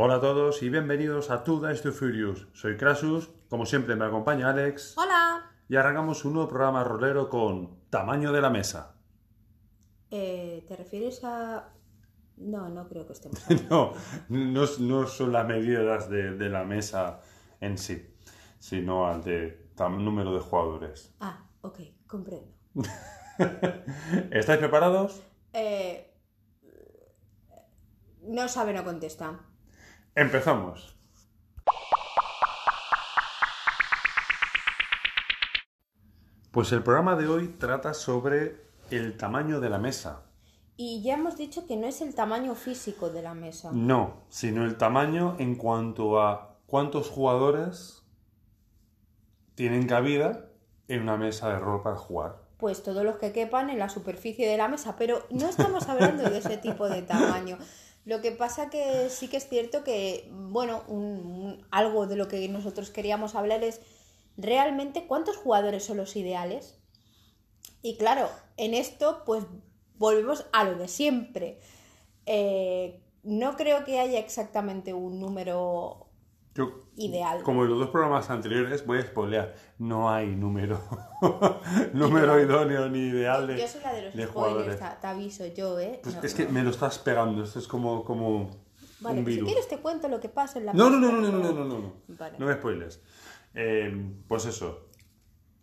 Hola a todos y bienvenidos a Two Dice to Furious. Soy Krasus, como siempre me acompaña Alex Hola. y arrancamos un nuevo programa rolero con Tamaño de la Mesa. Eh, ¿Te refieres a...? No, no creo que estemos No, no, no son las medidas de, de la mesa en sí, sino al de tam- número de jugadores. Ah, ok, comprendo. ¿Estáis preparados? Eh, no sabe, no contesta. Empezamos. Pues el programa de hoy trata sobre el tamaño de la mesa. Y ya hemos dicho que no es el tamaño físico de la mesa. No, sino el tamaño en cuanto a cuántos jugadores tienen cabida en una mesa de rol para jugar. Pues todos los que quepan en la superficie de la mesa, pero no estamos hablando de ese tipo de tamaño. Lo que pasa que sí que es cierto que, bueno, algo de lo que nosotros queríamos hablar es realmente cuántos jugadores son los ideales. Y claro, en esto pues volvemos a lo de siempre. Eh, no creo que haya exactamente un número Yo, ideal. como en los dos programas anteriores, voy a spoilear. No hay número, número idóneo ni ideal de, Yo soy la de los de spoilers, te, te aviso yo, ¿eh? Pues No, es que no. me lo estás pegando. Esto es como, como Vale, un pues si virus. quieres te cuento lo que pasa en la No, no, no, no, no, no, no, no, no. Vale. No me spoiles. Eh, pues eso.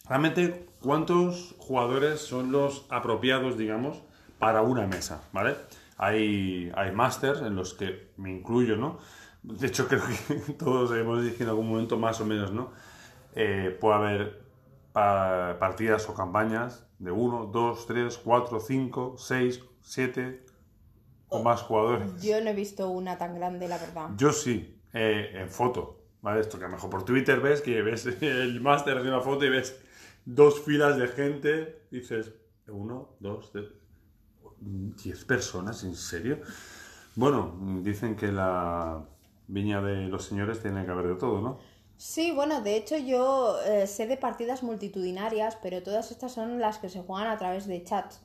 Realmente, ¿cuántos jugadores son los apropiados, digamos, para una mesa? ¿Vale? Hay, hay masters en los que me incluyo, ¿no? De hecho, creo que todos hemos dicho en algún momento más o menos, ¿no? Eh, puede haber pa- partidas o campañas de 1, 2, 3, 4, 5, 6, 7 o más jugadores. Yo no he visto una tan grande, la verdad. Yo sí, eh, en foto, ¿vale? Esto que a lo mejor por Twitter ves que ves el máster de una foto y ves dos filas de gente, dices, uno, dos, tres, diez personas, ¿en serio? Bueno, dicen que la viña de los señores tiene que haber de todo, ¿no? Sí, bueno, de hecho yo eh, sé de partidas multitudinarias, pero todas estas son las que se juegan a través de chats.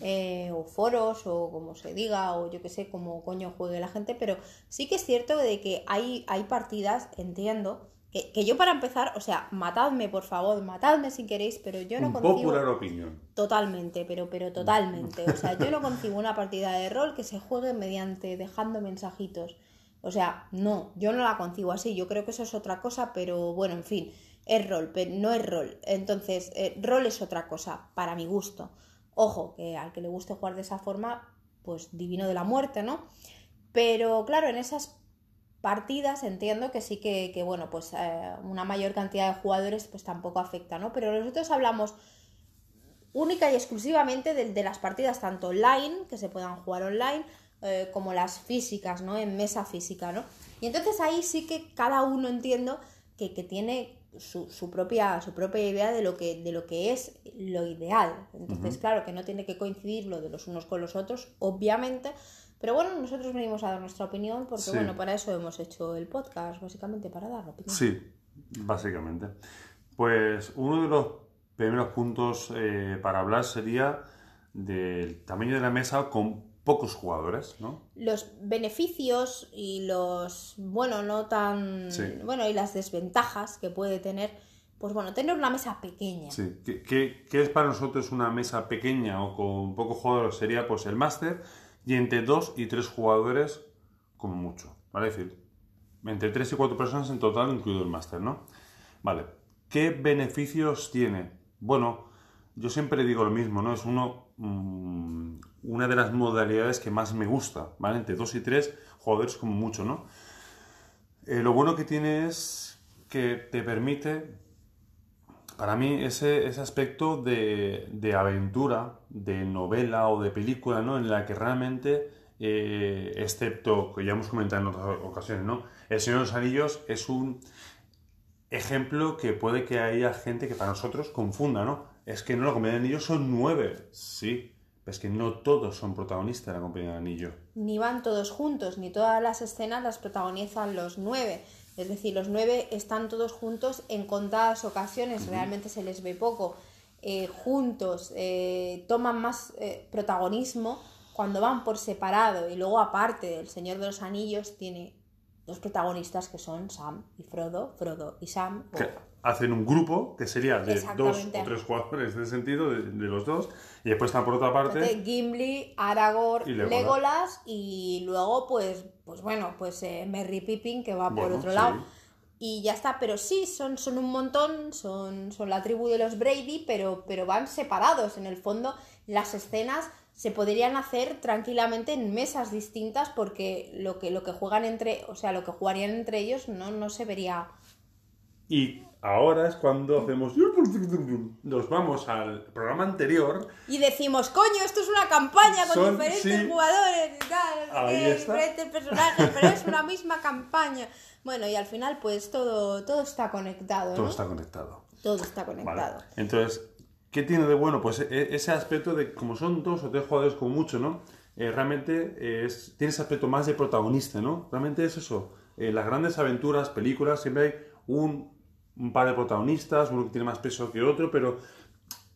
eh, o foros o como se diga o yo que sé como coño juegue la gente pero sí que es cierto de que hay, hay partidas entiendo que, que yo para empezar o sea matadme por favor matadme si queréis pero yo no Un concibo popular opinion. Totalmente, pero, pero totalmente. O sea, yo no concibo una partida de rol que se juegue mediante dejando mensajitos. O sea, no, yo no la concibo así. Yo creo que eso es otra cosa, pero bueno, en fin, es rol, pero no es rol. Entonces, eh, rol es otra cosa, para mi gusto. Ojo, que al que le guste jugar de esa forma, pues divino de la muerte, ¿no? Pero claro, en esas partidas entiendo que sí que, que, bueno, pues eh, una mayor cantidad de jugadores pues tampoco afecta, ¿no? Pero nosotros hablamos única y exclusivamente de, de las partidas tanto online, que se puedan jugar online, eh, como las físicas, ¿no? En mesa física, ¿no? Y entonces ahí sí que cada uno entiendo que, que tiene su, su propia, su propia idea de lo, que, de lo que es lo ideal. Entonces, claro, que no tiene que coincidir lo de los unos con los otros, obviamente. Pero bueno, nosotros venimos a dar nuestra opinión porque, Sí. bueno, para eso hemos hecho el podcast, básicamente para dar opinión. Sí, básicamente. Pues uno de los primeros puntos eh, para hablar sería del tamaño de la mesa con pocos jugadores, ¿no? los beneficios y los bueno no tan Sí. bueno y las desventajas que puede tener pues bueno tener una mesa pequeña Sí. ¿Qué, qué- qué es para nosotros una mesa pequeña o con pocos jugadores? Sería pues el máster y entre dos y tres jugadores como mucho, ¿vale? Es decir, entre tres y cuatro personas en total, incluido el máster, ¿no? Vale. ¿Qué beneficios tiene? Bueno, yo siempre digo lo mismo, ¿no? Es uno, mm, una de las modalidades que más me gusta, ¿vale? Entre dos y tres jugadores como mucho, ¿no? Eh, lo bueno que tiene es que te permite, para mí, ese, ese aspecto de, de aventura, de novela o de película, ¿no? En la que realmente, eh, excepto, que ya hemos comentado en otras ocasiones, ¿no? El Señor de los Anillos es un ejemplo que puede que haya gente que para nosotros confunda, ¿no? Es que no, la Compañía de Anillos son nueve. Sí, pero es que no todos son protagonistas de la Compañía de Anillo. ni van todos juntos ni todas las escenas las protagonizan los nueve es decir los nueve están todos juntos en contadas ocasiones realmente se les ve poco eh, juntos eh, toman más eh, protagonismo cuando van por separado y luego aparte del Señor de los Anillos tiene dos protagonistas que son Sam y Frodo, Frodo y Sam. Que hacen un grupo que sería de dos o tres jugadores en ese sentido, de, de los dos, y después están por otra parte. Gimli, Aragorn, Y Legolas. Legolas. y luego pues pues bueno, pues eh, Merry Pippin que va por otro sí. lado. Y ya está, pero sí, son, son un montón, son, son la tribu de los Brady, pero, pero van separados. En el fondo, las escenas se podrían hacer tranquilamente en mesas distintas porque lo que, lo que juegan entre, o sea, lo que jugarían entre ellos no, no se vería. Y ahora es cuando hacemos. Nos vamos al programa anterior. Y decimos, coño, esto es una campaña con Son- diferentes sí. jugadores y tal, diferentes personajes, pero es una misma campaña. Bueno, y al final, pues todo, todo está conectado, Todo está conectado. Todo está Vale. conectado. Entonces, ¿qué tiene de bueno? Pues e- ese aspecto de como son dos o tres jugadores con mucho, ¿no? Eh, realmente es, tiene ese aspecto más de protagonista, ¿no? Realmente es eso. En las grandes aventuras, películas, siempre hay un, un par de protagonistas, uno que tiene más peso que otro, pero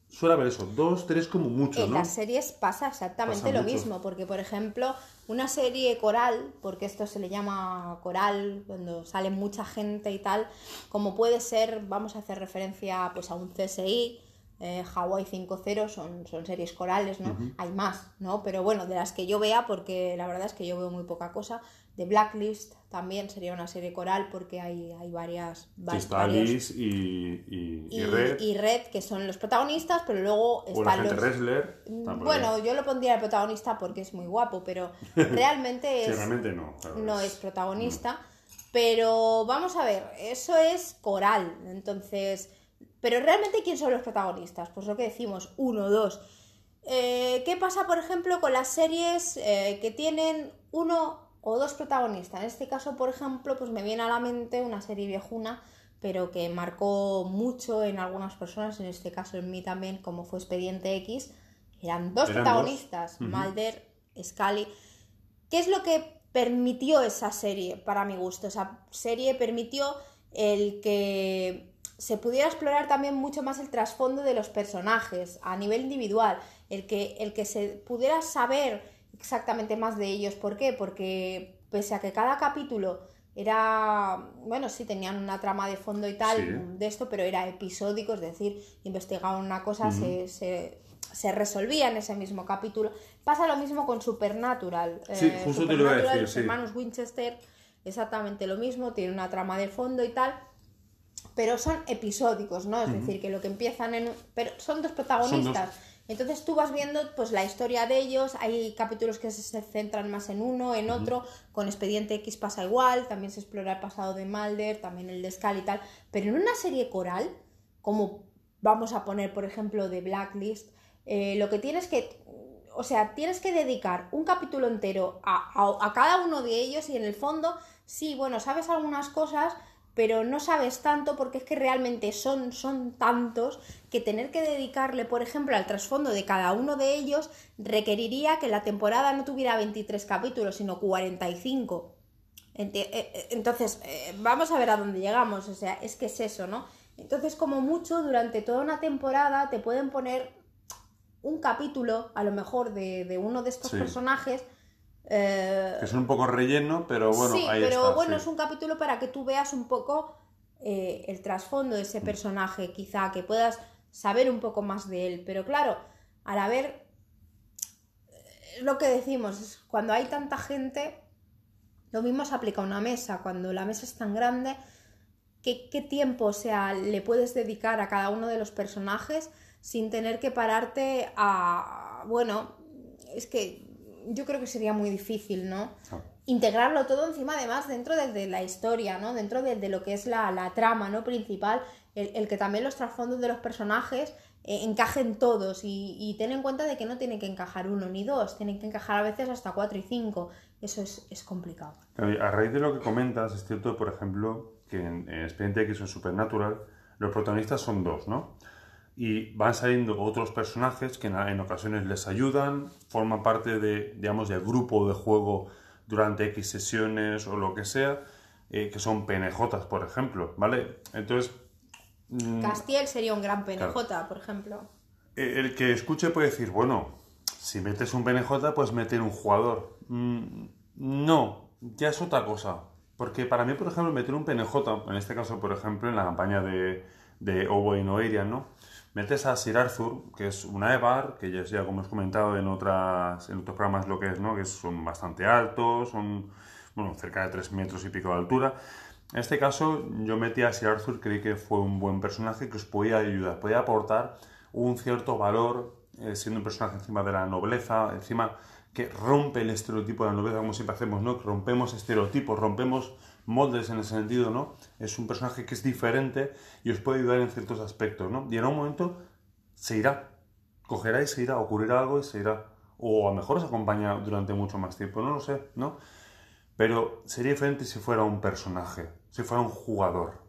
suele haber eso, dos, tres como mucho, En ¿no? las series pasa exactamente Pasa lo mucho. mismo, porque por ejemplo, una serie coral, porque esto se le llama coral cuando sale mucha gente y tal, como puede ser, vamos a hacer referencia pues a un CSI, eh, Hawaii 5.0, son, son series corales, ¿no? Hay más, ¿no? Pero bueno, de las que yo vea, porque la verdad es que yo veo muy poca cosa, de Blacklist también sería una serie coral porque hay, hay varias... Sí, va- está varios- Alice y, y, y y, Red, y Red, que son los protagonistas, pero luego o están los... wrestler. por Bueno, yo lo pondría de protagonista porque es muy guapo, pero realmente Sí, es, realmente no. claro, no es protagonista. Pero vamos a ver, eso es coral. Entonces, pero realmente ¿quién son los protagonistas? Pues lo que decimos, uno, dos. Eh, ¿Qué pasa, por ejemplo, con las series eh, que tienen uno o dos protagonistas? En este caso, por ejemplo, pues me viene a la mente una serie viejuna, pero que marcó mucho en algunas personas, en este caso en mí también, como fue Expediente X. Eran dos Eran protagonistas, dos. Mulder, Scully. ¿Qué es lo que permitió esa serie, para mi gusto? Esa serie permitió el que se pudiera explorar también mucho más el trasfondo de los personajes a nivel individual, el que, el que se pudiera saber exactamente más de ellos. ¿Por qué? Porque pese a que cada capítulo era, bueno, sí, tenían una trama de fondo y tal Sí. de esto, pero era episódico, es decir, investigaban una cosa, se, se, se resolvía en ese mismo capítulo. Pasa lo mismo con Supernatural. Sí, Eh, justo te lo iba a Supernatural, decir, los sí. hermanos Winchester, exactamente lo mismo, tiene una trama de fondo y tal, pero son episódicos, ¿no? Es decir, que lo que empiezan en... Pero son dos protagonistas. Entonces tú vas viendo pues la historia de ellos, hay capítulos que se- centran más en uno, en otro, con Expediente X pasa igual, también se explora el pasado de Mulder, también el de Scully y tal, pero en una serie coral, como vamos a poner por ejemplo de Blacklist, eh, lo que tienes que, o sea, tienes que dedicar un capítulo entero a, a- a cada uno de ellos y en el fondo, sí, bueno, sabes algunas cosas, pero no sabes tanto porque es que realmente son, son tantos que tener que dedicarle, por ejemplo, al trasfondo de cada uno de ellos requeriría que la temporada no tuviera 23 capítulos, sino 45. Enti- eh, eh, Entonces, eh, vamos a ver a dónde llegamos, o sea, es que es eso, ¿no? Entonces, como mucho, durante toda una temporada te pueden poner un capítulo, a lo mejor, de, de uno de estos Sí. personajes. Eh, Que son un poco relleno, pero bueno, sí, ahí pero está, bueno, sí. es un capítulo para que tú veas un poco eh, el trasfondo de ese personaje, quizá, que puedas saber un poco más de él. Pero claro, al haber. Es lo que decimos, es cuando hay tanta gente, lo mismo se aplica a una mesa. Cuando la mesa es tan grande, ¿qué, qué tiempo o sea, le puedes dedicar a cada uno de los personajes sin tener que pararte a. Bueno, es que yo creo que sería muy difícil, ¿no? Ah. integrarlo todo encima además dentro de, de la historia, ¿no? Dentro de, de lo que es la, la trama, ¿no? Principal, el, el que también los trasfondos de los personajes eh, encajen todos y, y ten en cuenta de que no tienen que encajar uno ni dos, tienen que encajar a veces hasta cuatro y cinco. Eso es, es complicado. A raíz de lo que comentas, es cierto, por ejemplo, que en, en Expediente X o en Supernatural, los protagonistas son dos, ¿no? Y van saliendo otros personajes que en, en ocasiones les ayudan, forman parte de, digamos, del grupo de juego durante X sesiones o lo que sea, eh, que son PNJs, por ejemplo, ¿vale? Entonces, mm, Castiel sería un gran PNJ, por ejemplo. eh, el que escuche puede decir, bueno, si metes un PNJ, pues meter un jugador. Mm, no, ya es otra cosa. Porque para mí, por ejemplo, meter un PNJ, en este caso, por ejemplo, en la campaña de, de Owain Oerian, ¿no? Metes a Sir Arthur, que es una Evar, que ya, ya como hemos comentado en, otras, en otros programas lo que es, ¿no? Que son bastante altos, son, bueno, cerca de 3 metros y pico de altura. En este caso, yo metí a Sir Arthur, creí que fue un buen personaje que os podía ayudar, podía aportar un cierto valor, eh, siendo un personaje encima de la nobleza, encima que rompe el estereotipo de la nobleza, como siempre hacemos, ¿no? Rompemos estereotipos, rompemos moldes en ese sentido, ¿no? Es un personaje que es diferente y os puede ayudar en ciertos aspectos, ¿no? Y en un momento se irá, cogerá y se irá, ocurrirá algo y se irá. O a lo mejor os acompaña durante mucho más tiempo, no lo sé, ¿no? Pero sería diferente si fuera un personaje, si fuera un jugador.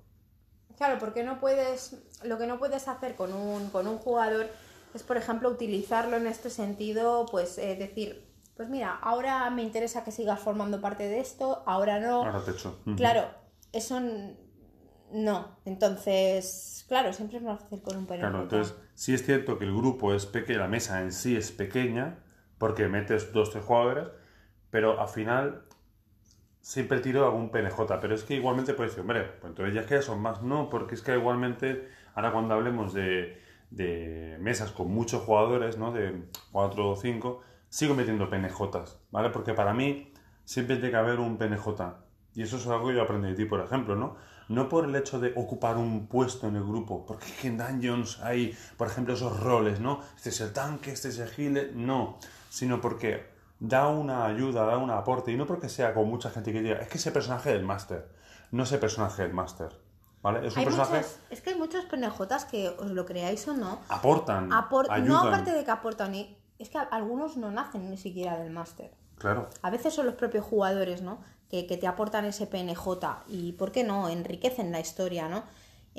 Claro, porque no puedes, lo que no puedes hacer con un, con un jugador es, por ejemplo, utilizarlo en este sentido, pues eh, decir, pues mira, ahora me interesa que sigas formando parte de esto, ahora no. Ahora te echo. Claro, eso no. Entonces, claro, siempre es más fácil con un PNJ. Claro, entonces sí es cierto que el grupo es pequeño, la mesa en sí es pequeña, porque metes dos, tres jugadores, pero al final siempre tiro algún PNJ, pero es que igualmente puedes decir, hombre, pues entonces ya es que son más, no, porque es que igualmente, ahora cuando hablemos de, de mesas con muchos jugadores, ¿no? De cuatro o cinco, sigo metiendo PNJs, ¿vale? Porque para mí siempre tiene que haber un PNJ. Y eso es algo que yo aprendí de ti, por ejemplo, ¿no? No por el hecho de ocupar un puesto en el grupo, porque en Dungeons hay, por ejemplo, esos roles, ¿no? Este es el tanque, este es el healer, no. Sino porque da una ayuda, da un aporte, y no porque sea con mucha gente que diga, es que ese personaje del máster, no ese personaje del máster. ¿Vale? Es un Hay personaje. muchos- es que hay muchos PNJs que, os lo creáis o no, Aportan. apor- ayudan. no aparte de que aportan, y- es que algunos no nacen ni siquiera del máster. Claro. A veces son los propios jugadores, ¿no? Que, que te aportan ese PNJ y, ¿por qué no? Enriquecen la historia, ¿no?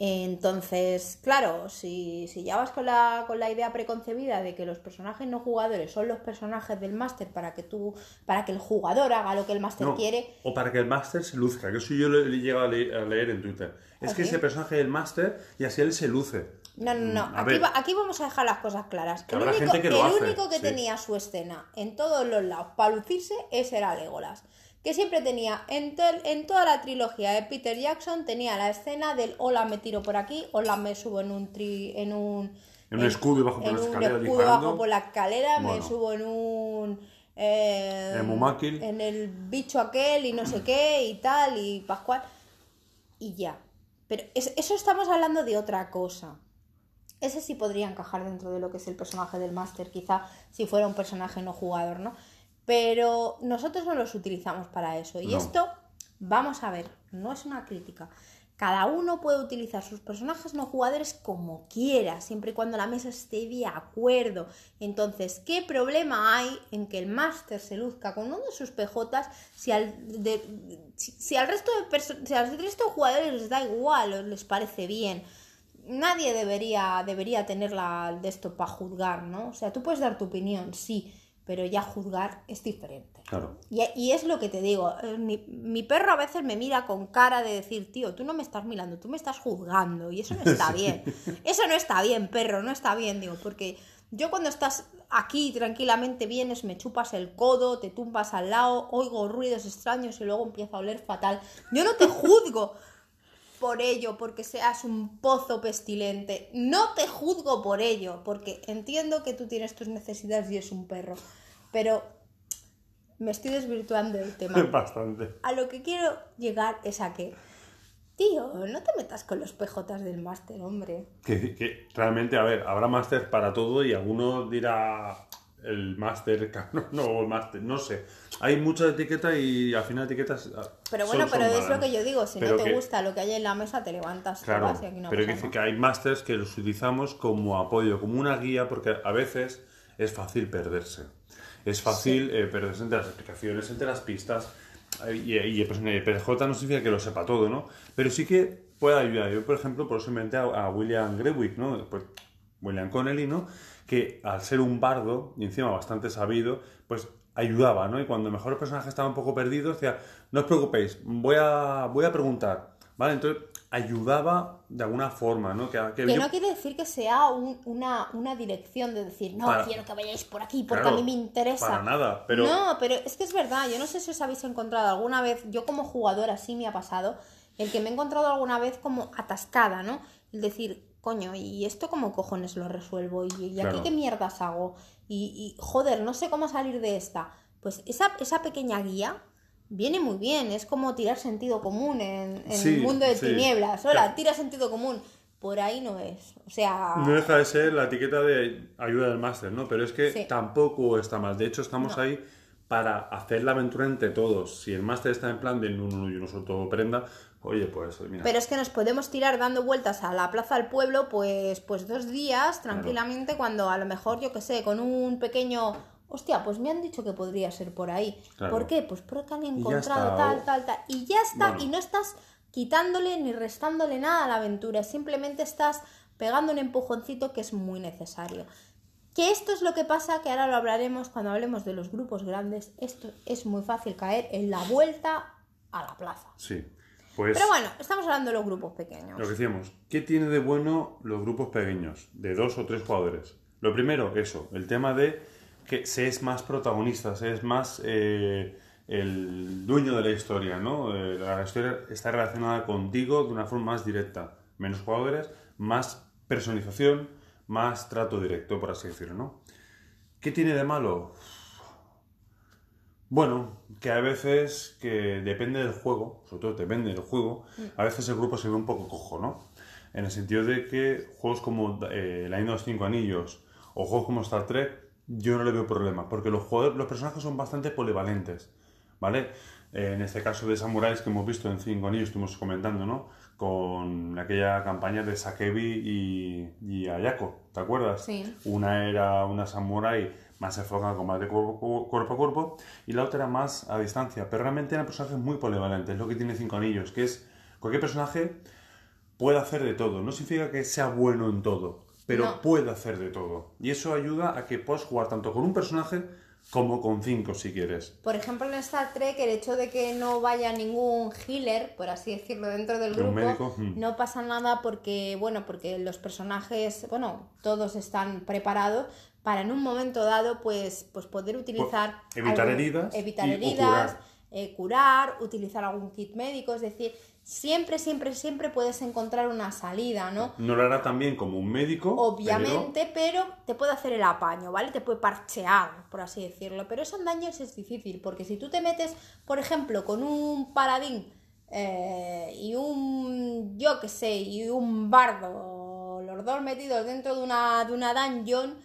Entonces, claro, si, si ya vas con la, con la idea preconcebida de que los personajes no jugadores son los personajes del máster para que tú, para que el jugador haga lo que el máster No, quiere, O para que el máster se luzca, que eso yo lo he llegado a le- a leer en Twitter. Es ¿Ah, que ese personaje del máster y así él se luce. No, no, no. Mm, a Aquí, ver. va- aquí vamos a dejar las cosas claras. Que el único, gente que lo el hace, único que sí. tenía su escena en todos los lados para lucirse, ese era Legolas. Que siempre tenía, en, to- en toda la trilogía de Peter Jackson, tenía la escena del hola me tiro por aquí, hola me subo en un tri, en un En un escudo y bajo por en la un escalera escudo disparando. bajo por la escalera, me subo en un eh, En en el bicho aquel y no sé qué y tal y Pascual y ya. Pero es- eso estamos hablando de otra cosa. Ese sí podría encajar dentro de lo que es el personaje del máster, quizá si fuera un personaje no jugador, ¿no? Pero nosotros no los utilizamos para eso. Y No. esto, vamos a ver, no es una crítica. Cada uno puede utilizar sus personajes no jugadores como quiera, siempre y cuando la mesa esté de acuerdo. Entonces, ¿qué problema hay en que el máster se luzca con uno de sus PJs si al, de- si, si al resto de si al resto de jugadores les da igual o les parece bien? Nadie debería, debería tener la de esto para juzgar, ¿no? O sea, tú puedes dar tu opinión, sí, pero ya juzgar es diferente. Claro. Y, y es lo que te digo, eh, mi, mi perro a veces me mira con cara de decir, tío, tú no me estás mirando, tú me estás juzgando y eso no está bien. Eso no está bien, perro, no está bien, digo, porque yo cuando estás aquí tranquilamente vienes, me chupas el codo, te tumbas al lado, oigo ruidos extraños y luego empiezo a oler fatal. Yo no te juzgo por ello, porque seas un pozo pestilente. No te juzgo por ello, porque entiendo que tú tienes tus necesidades y es un perro. Pero me estoy desvirtuando del tema. Bastante. A lo que quiero llegar es a que, tío, no te metas con los PJs del máster, hombre. Que, que realmente, a ver, habrá máster para todo y alguno dirá el máster no, o el máster, no sé. Hay mucha etiqueta y al final etiquetas. ah, Pero son- bueno, son pero es malas. lo que yo digo, si no te que- gusta lo que hay en la mesa, te levantas, te Claro, y aquí no pero hay que hay másters que los utilizamos como apoyo, como una guía, porque a veces es fácil perderse. Es fácil eh, perderse entre las explicaciones, entre las pistas. Y, y pues, el PJ no significa que lo sepa todo, ¿no? Pero sí que puede ayudar. Yo, por ejemplo, por eso inventé a, a William Grewick, ¿no? Pues, William Connelly, ¿no? Que al ser un bardo, y encima bastante sabido, pues ayudaba, ¿no? Y cuando mejor el personaje estaba un poco perdido, decía, no os preocupéis, voy a, voy a preguntar, ¿vale? Entonces, ayudaba de alguna forma, ¿no? Que, que Que yo- no quiere decir que sea un- una, una dirección de decir, no, Para- quiero que vayáis por aquí porque Claro, a mí me interesa. Para nada, pero No, pero es que es verdad, yo no sé si os habéis encontrado alguna vez, yo como jugadora sí me ha pasado, el que me he encontrado alguna vez como atascada, ¿no? El decir, coño, ¿y esto cómo cojones lo resuelvo? ¿Y, y aquí qué mierdas hago? Y, y, joder, no sé cómo salir de esta. Pues esa, esa pequeña guía viene muy bien, es como tirar sentido común en, en Sí, el mundo de sí. tinieblas. Hola, Claro. tira sentido común. Por ahí no es. O sea... no deja de ser la etiqueta de ayuda del máster, ¿no? Pero es que Sí. tampoco está mal. De hecho, estamos No. ahí para hacer la aventura entre todos. Si el máster está en plan de no, no, no, yo no suelto prenda, oye, pues mira. Pero es que nos podemos tirar dando vueltas a la plaza del pueblo, pues, pues dos días tranquilamente, cuando a lo mejor, yo que sé, con un pequeño. Hostia, pues me han dicho que podría ser por ahí. Claro. ¿Por qué? Pues porque han encontrado tal, tal, tal. Y ya está, Bueno. y no estás quitándole ni restándole nada a la aventura, simplemente estás pegando un empujoncito que es muy necesario. Que esto es lo que pasa, que ahora lo hablaremos cuando hablemos de los grupos grandes. Esto es muy fácil caer en la vuelta a la plaza. Sí. Pues Pero bueno, estamos hablando de los grupos pequeños. lo que decíamos, ¿qué tiene de bueno los grupos pequeños? De dos o tres jugadores. Lo primero, eso, el tema de que se es más protagonista, se es más eh, el dueño de la historia, ¿no? Eh, la historia está relacionada contigo de una forma más directa. Menos jugadores, más personización, más trato directo, por así decirlo, ¿no? ¿Qué tiene de malo? Bueno, que a veces, que depende del juego, sobre todo depende del juego, a veces el grupo se ve un poco cojo, ¿no? En el sentido de que juegos como eh, La de los Cinco Anillos o juegos como Star Trek, yo no le veo problema, porque los, jugadores, los personajes son bastante polivalentes, ¿vale? Eh, en este caso de samuráis que hemos visto en Cinco Anillos, estuvimos comentando, ¿no? Con aquella campaña de Sakebi y, y Ayako, ¿te acuerdas? Sí. Una era una samurai más enfocada con combate cuerpo, cuerpo a cuerpo y la otra era más a distancia. Pero realmente eran personajes muy polivalentes, es lo que tiene Cinco Anillos, que es cualquier personaje puede hacer de todo. No significa que sea bueno en todo, pero No. puede hacer de todo. Y eso ayuda a que puedas jugar tanto con un personaje como con cinco si quieres. Por ejemplo, en Star Trek, el hecho de que no vaya ningún healer, por así decirlo, dentro del grupo, médico, mm. no pasa nada porque, bueno, porque los personajes, bueno, todos están preparados para en un momento dado, pues, pues poder utilizar... evitar heridas Evitar y- heridas, curar. eh, curar, utilizar algún kit médico, es decir, siempre, siempre, siempre puedes encontrar una salida, ¿no? No lo hará tan bien como un médico. Obviamente, pero... te puede hacer el apaño, ¿vale? Te puede parchear, por así decirlo. Pero eso en daños es difícil, porque si tú te metes, por ejemplo, con un paladín eh, y un, yo qué sé, y un bardo, los dos metidos dentro de una, de una dungeon,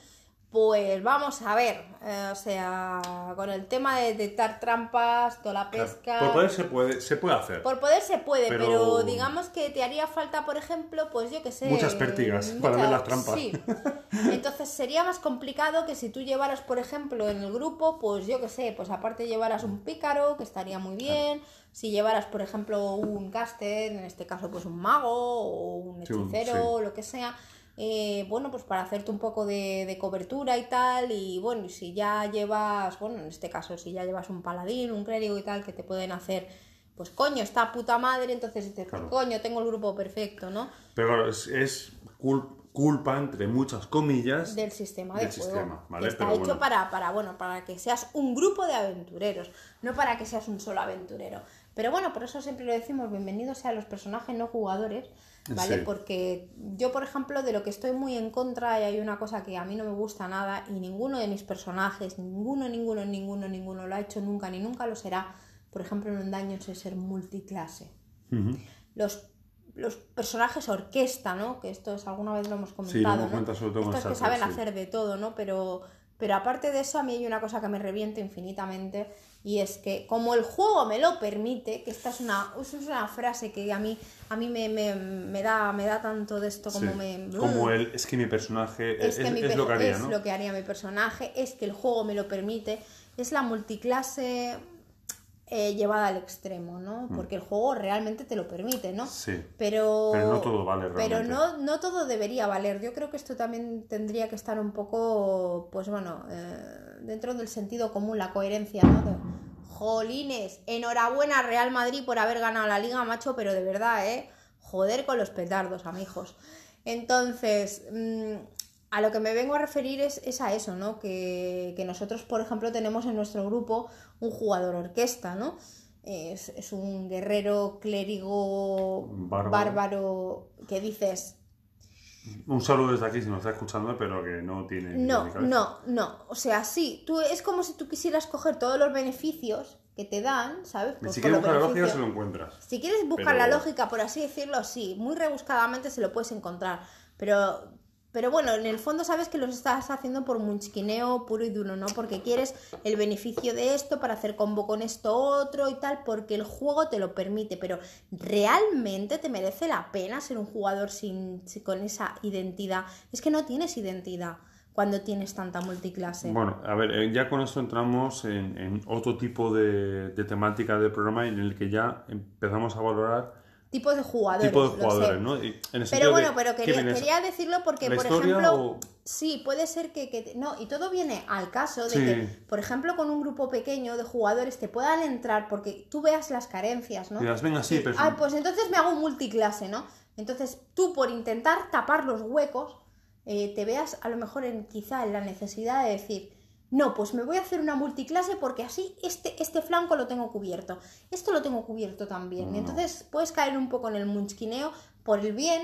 pues vamos a ver, eh, o sea, con el tema de detectar trampas, toda la pesca... Por poder se puede, se puede hacer. Por poder se puede, pero... Pero- digamos que te haría falta, por ejemplo, pues yo que sé. Muchas pértigas para ver las trampas. Sí. Entonces sería más complicado que si tú llevaras, por ejemplo, en el grupo, pues yo que sé, pues aparte llevaras un pícaro, que estaría muy bien. Si llevaras, por ejemplo, un caster, en este caso, pues un mago o un Sí, hechicero, sí. o lo que sea. Eh, bueno, pues para hacerte un poco de, de cobertura y tal, y bueno, si ya llevas, bueno, en este caso, si ya llevas un paladín, un clérigo y tal, que te pueden hacer, pues coño, está puta madre, entonces dices, Claro. coño, tengo el grupo perfecto, ¿no? Pero claro, es, es cul- culpa, entre muchas comillas, Del sistema de del juego. sistema, ¿vale? que está Pero hecho bueno. para, para, bueno, para que seas un grupo de aventureros, no para que seas un solo aventurero. Pero bueno, por eso siempre lo decimos, bienvenidos sean los personajes no jugadores, ¿vale? Sí. Porque yo, por ejemplo, de lo que estoy muy en contra, y hay una cosa que a mí no me gusta nada, y ninguno de mis personajes, ninguno, ninguno, ninguno, ninguno lo ha hecho nunca, ni nunca lo será, por ejemplo, en un daño es ser multiclase Ujú. los, los personajes orquesta, ¿no? Que esto es, alguna vez lo hemos Sí, lo comentado, hemos ¿no? comentado sobre todo con Estos que saben sí. hacer de todo, ¿no? Pero, pero aparte de eso, a mí hay una cosa que me revienta infinitamente y es que como el juego me lo permite, que esta es una, es una frase que a mí, a mí me, me, me da, me da tanto de esto como Sí. me... Como el, es que mi personaje es, es, que mi es per- lo que haría, es ¿no? lo que haría mi personaje, es que el juego me lo permite, es la multiclase eh, llevada al extremo, ¿no? Porque el juego realmente te lo permite, ¿no? Mm. Sí. Pero, Pero no todo vale Pero realmente. no, no todo debería valer. Yo creo que esto también tendría que estar un poco, pues bueno, eh, dentro del sentido común, la coherencia, ¿no? De, Jolines, enhorabuena Real Madrid por haber ganado la liga, macho, pero de verdad, ¿eh? joder con los petardos, amigos. Entonces, mm, a lo que me vengo a referir es, es a eso, ¿no? Que, que, nosotros, por ejemplo, tenemos en nuestro grupo un jugador orquesta, ¿no? Es, es un guerrero clérigo Bárbaro. bárbaro que dices, Un saludo desde aquí si nos está escuchando, pero que no tiene. No, no, no. O sea, sí, tú, es como si tú quisieras coger todos los beneficios que te dan, ¿sabes? Pues siquiera por los buscar la lógica se lo encuentras. Si quieres buscar Pero- la lógica, por así decirlo, sí, muy rebuscadamente se lo puedes encontrar. Pero, pero bueno, en el fondo sabes que los estás haciendo por munchquineo puro y duro, ¿no? Porque quieres el beneficio de esto para hacer combo con esto otro y tal, porque el juego te lo permite. Pero ¿realmente te merece la pena ser un jugador sin, con esa identidad? Es que no tienes identidad cuando tienes tanta multiclase. Bueno, a ver, eh, ya con esto entramos en, en otro tipo de, de temática del programa en el que ya empezamos a valorar Tipos de jugadores. tipo de jugadores, ¿no? Y en el Pero bueno, de, pero ¿qué quería, quería decirlo porque, ¿La por ejemplo, o- sí, puede ser que, que- No, y todo viene al caso de Sí. que, por ejemplo, con un grupo pequeño de jugadores te puedan entrar porque tú veas las carencias, ¿no? Digas, venga, sí, Y, pero- "Ay, pues entonces me hago un multiclase, ¿no? Entonces tú, por intentar tapar los huecos, eh, te veas a lo mejor en, quizá en la necesidad de decir, no, pues me voy a hacer una multiclase porque así este, este flanco lo tengo cubierto, esto lo tengo cubierto también. No. entonces puedes caer un poco en el munchquineo por el bien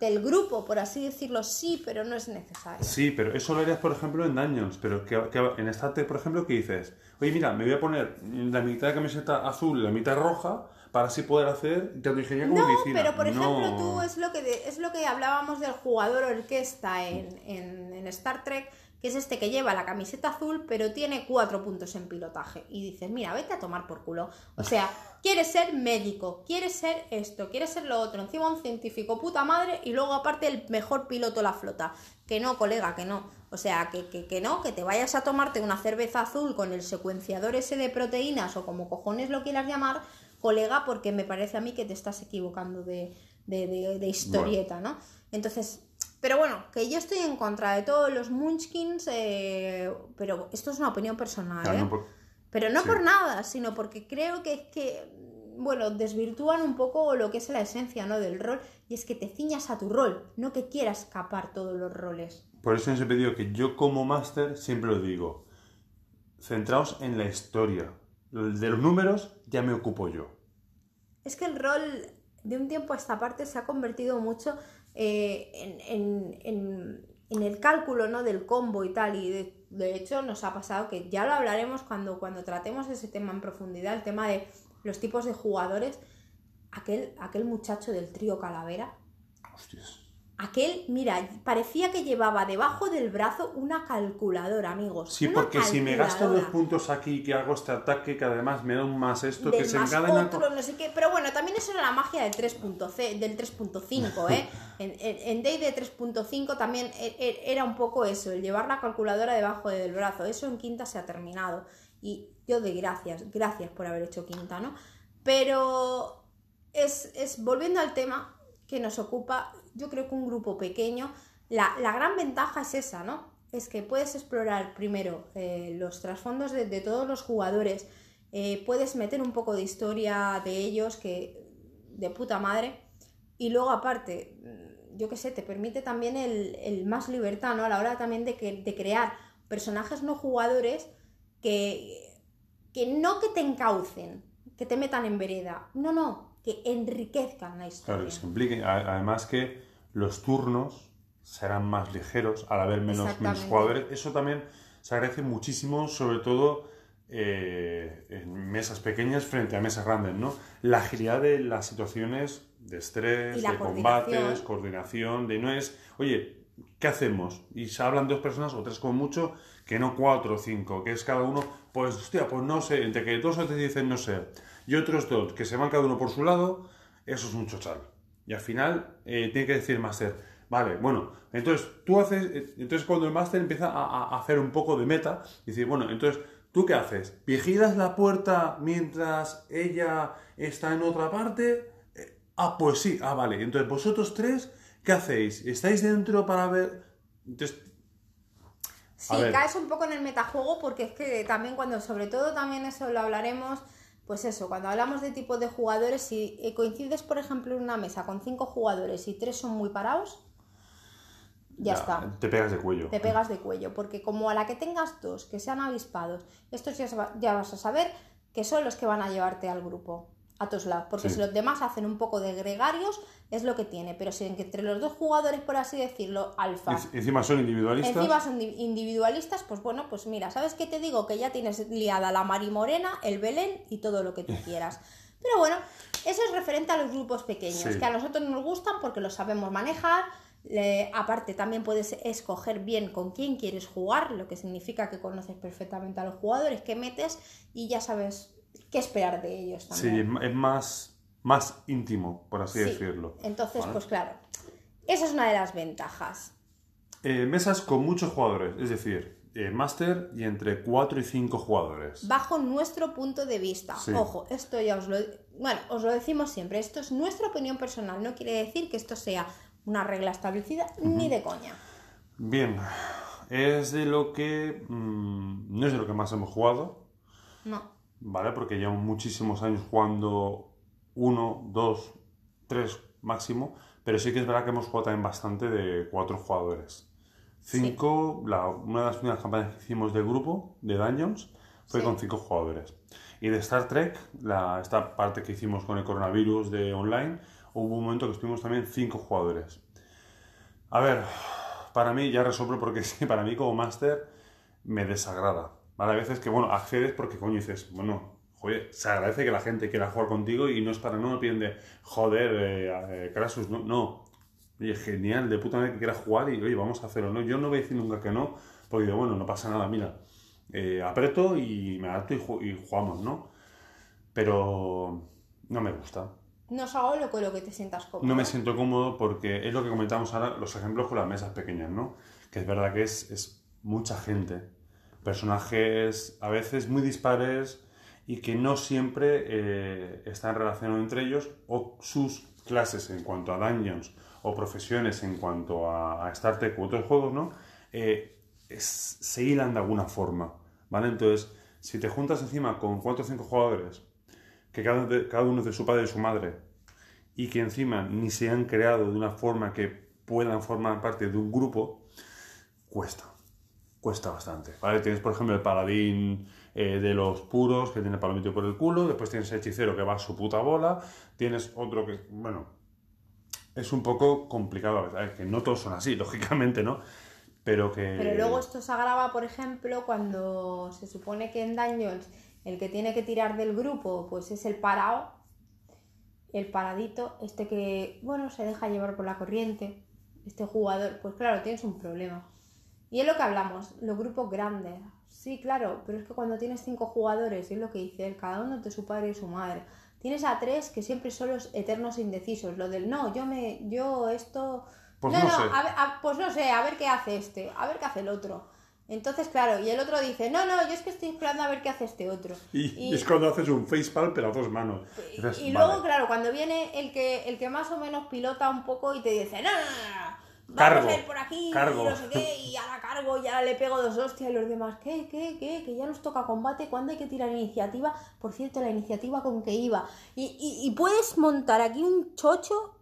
del grupo, por así decirlo, sí, pero no es necesario. Sí, pero eso lo harías, por ejemplo, en Dungeons, pero que, que en por ejemplo, que dices, oye, mira, me voy a poner la mitad de camiseta azul y la mitad roja para así poder hacer tanto ingeniería como No, medicina. pero por ejemplo tú es lo que de- es lo que hablábamos del jugador orquesta en, en- en Star Trek, que es este que lleva la camiseta azul, pero tiene cuatro puntos en pilotaje. Y dices, mira, vete a tomar por culo. O sea, quieres ser médico, quieres ser esto, quieres ser lo otro, encima un científico puta madre, y luego aparte el mejor piloto de la flota. Que no, colega, que no. O sea, que, que, que no, que te vayas a tomarte una cerveza azul con el secuenciador ese de proteínas o como cojones lo quieras llamar, colega, porque me parece a mí que te estás equivocando de, de, de- de historieta, ¿no? Entonces, pero bueno, que yo estoy en contra de todos los Munchkins, eh, pero esto es una opinión personal, Claro, ¿eh? no por- Pero no sí. por nada, sino porque creo que es que, bueno, desvirtúan un poco lo que es la esencia, ¿no? Del rol, y es que te ciñas a tu rol, no que quieras escapar todos los roles. Por eso siempre digo que yo como máster siempre lo digo, centraos en la historia. De los números ya me ocupo yo. Es que el rol de un tiempo a esta parte se ha convertido mucho eh, en, en- en- en el cálculo ¿no? del combo y tal. Y de, hecho nos ha pasado que ya lo hablaremos cuando, cuando tratemos ese tema en profundidad, el tema de los tipos de jugadores. Aquel, aquel muchacho del trío Calavera. Hostias. Aquel, mira, parecía que llevaba debajo del brazo una calculadora, amigos. Sí, porque si me gasto dos puntos aquí, que hago este ataque, que además me da un más esto, que del se más encadena... otro, no sé qué. Pero bueno, también eso era la magia del 3.c, del 3.5, ¿eh? En, en, en D&D 3.5 también e- e- era un poco eso, el llevar la calculadora debajo del brazo. Eso en quinta se ha terminado. Y yo doy gracias, gracias por haber hecho quinta, ¿no? Pero es, es volviendo al tema que nos ocupa, yo creo que un grupo pequeño, la, la gran ventaja es esa, ¿no? Es que puedes explorar primero eh, los trasfondos de, todos los jugadores, eh, puedes meter un poco de historia de ellos, que de puta madre, y luego aparte, mm, yo qué sé, te permite también el, el más libertad, ¿no? A la hora también de, que, de crear personajes no jugadores que, que no que te encaucen, que te metan en vereda, no, no, que enriquezcan la historia. Claro, que se implique. Además que los turnos serán más ligeros al haber menos, menos jugadores. Eso también se agradece muchísimo, sobre todo eh, en mesas pequeñas frente a mesas grandes, ¿no? La agilidad de las situaciones de estrés, de combates, coordinación, de no es, oye, ¿qué hacemos? Y se hablan dos personas o tres como mucho, que no cuatro o cinco, que es cada uno, pues, hostia, pues no sé, entre que dos o te dicen no sé, y otros dos que se van cada uno por su lado, eso es un chochal. Y al final eh, tiene que decir máster, vale, bueno, entonces tú haces, eh, entonces cuando el máster empieza a, hacer un poco de meta, dice, bueno, entonces, ¿tú qué haces? ¿Vigilas la puerta mientras ella está en otra parte? Eh, ah, pues sí, ah, vale, entonces vosotros tres, ¿qué hacéis? ¿Estáis dentro para ver? Entonces, Sí, caes un poco en el metajuego porque es que también cuando, sobre todo también eso lo hablaremos, Pues eso, cuando hablamos de tipo de jugadores, si eh, coincides, por ejemplo, en una mesa con cinco jugadores y tres son muy parados, ya, está. Te pegas de cuello. Te pegas de cuello, porque como a la que tengas dos que sean avispados, estos ya, ya vas a saber que son los que van a llevarte al grupo a todos lados, porque si los demás hacen un poco de gregarios, es lo que tiene, pero si entre los dos jugadores, por así decirlo, alfa... Encima son individualistas. Encima son individualistas, pues bueno, pues mira, ¿sabes qué te digo? Que ya tienes liada la Mari Morena, el Belén y todo lo que tú quieras. Pero bueno, eso es referente a los grupos pequeños, que a nosotros nos gustan porque los sabemos manejar, aparte, también puedes escoger bien con quién quieres jugar, lo que significa que conoces perfectamente a los jugadores que metes y ya sabes qué esperar de ellos también. Sí, es más, más íntimo, por así decirlo. Entonces, pues claro, esa es una de las ventajas. Eh, mesas con muchos jugadores, es decir, eh, máster y entre 4 y 5 jugadores. Bajo nuestro punto de vista. Ojo, esto ya os lo, bueno, os lo decimos siempre, esto es nuestra opinión personal, no quiere decir que esto sea una regla establecida ni de coña. Bien, es de lo que mm, no es de lo que más hemos jugado. No. ¿Vale? Porque llevamos muchísimos años jugando uno, dos, tres máximo, pero sí que es verdad que hemos jugado también bastante de cuatro jugadores. Cinco, la, una de las primeras campañas que hicimos de grupo, de Dungeons, fue con cinco jugadores. Y de Star Trek, la, esta parte que hicimos con el coronavirus de online, hubo un momento que estuvimos también cinco jugadores. A ver, para mí, ya resolvo porque sí, para mí como máster me desagrada. ¿Vale? A veces que, bueno, accedes porque, coño, dices, bueno, joder, se agradece que la gente quiera jugar contigo y no es para, no me piden de, joder, eh, eh no, no. Oye, genial, de puta madre que quieras jugar y, oye, vamos a hacerlo, ¿no? Yo no voy a decir nunca que no, porque digo, bueno, no pasa nada, mira, eh, aprieto y me adapto y, jugamos, ¿no? Pero no me gusta. No es algo con lo que te sientas cómodo. No me siento cómodo porque es lo que comentamos ahora, los ejemplos con las mesas pequeñas, ¿no? Que es verdad que es, es mucha gente personajes a veces muy dispares y que no siempre eh, están relacionados entre ellos o sus clases en cuanto a dungeons o profesiones en cuanto a, Star Trek u otros juegos, ¿no? Eh, se hilan de alguna forma, ¿vale? Entonces, si te juntas encima con cuatro o cinco jugadores, que cada, cada uno es de su padre y su madre, y que encima ni se han creado de una forma que puedan formar parte de un grupo, cuesta cuesta bastante. ¿vale? Tienes, por ejemplo, el paladín eh, de los puros que tiene el palo metido por el culo, después tienes el hechicero que va a su puta bola, tienes otro que, bueno, es un poco complicado a veces, que no todos son así, lógicamente, ¿no? Pero que... Pero luego esto se agrava, por ejemplo, cuando se supone que en Dungeons el que tiene que tirar del grupo, pues es el parado, el paradito, este que, bueno, se deja llevar por la corriente, este jugador, pues claro, tienes un problema. Y es lo que hablamos, los grupos grandes. Sí, claro, pero es que cuando tienes cinco jugadores, es lo que dice él, cada uno de su padre y su madre. Tienes a tres que siempre son los eternos indecisos. Lo del no, yo me, yo esto. Pues no, sé. pues no sé, a ver qué hace este, a ver qué hace el otro. Entonces, claro, y el otro dice, no, no, yo es que estoy esperando a ver qué hace este otro. Y, es cuando haces un facepalm, pero a dos manos. Y, luego, claro, cuando viene el que, el que más o menos pilota un poco y te dice, no, no, no, vamos a ir por aquí, cargo. y no sé qué, y ahora cargo, y ahora le pego dos hostias y los demás, ¿qué, qué, qué? Que ya nos toca combate, ¿cuándo hay que tirar iniciativa? Por cierto, la iniciativa con que iba. Y, y, y puedes montar aquí un chocho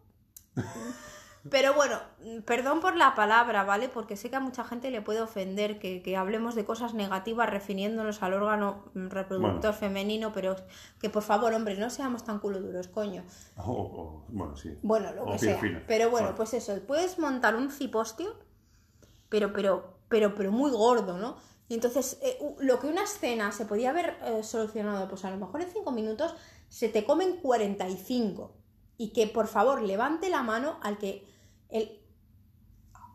pero bueno, perdón por la palabra, ¿vale? Porque sé que a mucha gente le puede ofender que, hablemos de cosas negativas refiriéndonos al órgano reproductor femenino, pero que por favor, hombre, no seamos tan culo duros, coño. bueno, sí. Bueno, lo que sea. Pero bueno, pues eso, puedes montar un cipostio, pero, pero, pero, pero muy gordo, ¿no? Y entonces, eh, lo que una escena se podía haber eh, solucionado, pues a lo mejor en 5 minutos, se te comen 45. Y que por favor levante la mano al que el,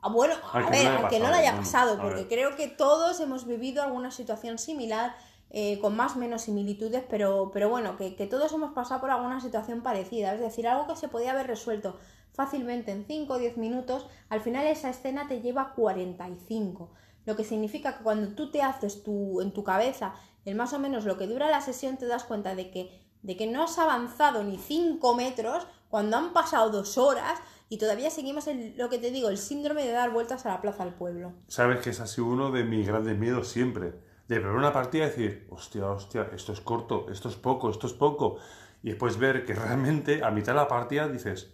ah, bueno, a ver, aunque no le haya pasado, porque creo que todos hemos vivido alguna situación similar, eh, con más o menos similitudes, pero, pero bueno, que, todos hemos pasado por alguna situación parecida, es decir, algo que se podía haber resuelto fácilmente en 5 o 10 minutos, al final esa escena te lleva 45, lo que significa que cuando tú te haces tu, en tu cabeza el más o menos lo que dura la sesión, te das cuenta de que, de que no has avanzado ni 5 metros cuando han pasado dos horas y todavía seguimos en lo que te digo, el síndrome de dar vueltas a la plaza del pueblo. Sabes que es así uno de mis grandes miedos siempre. de ver una partida y decir, hostia, hostia, esto es corto, esto es poco, esto es poco. Y después ver que realmente a mitad de la partida dices,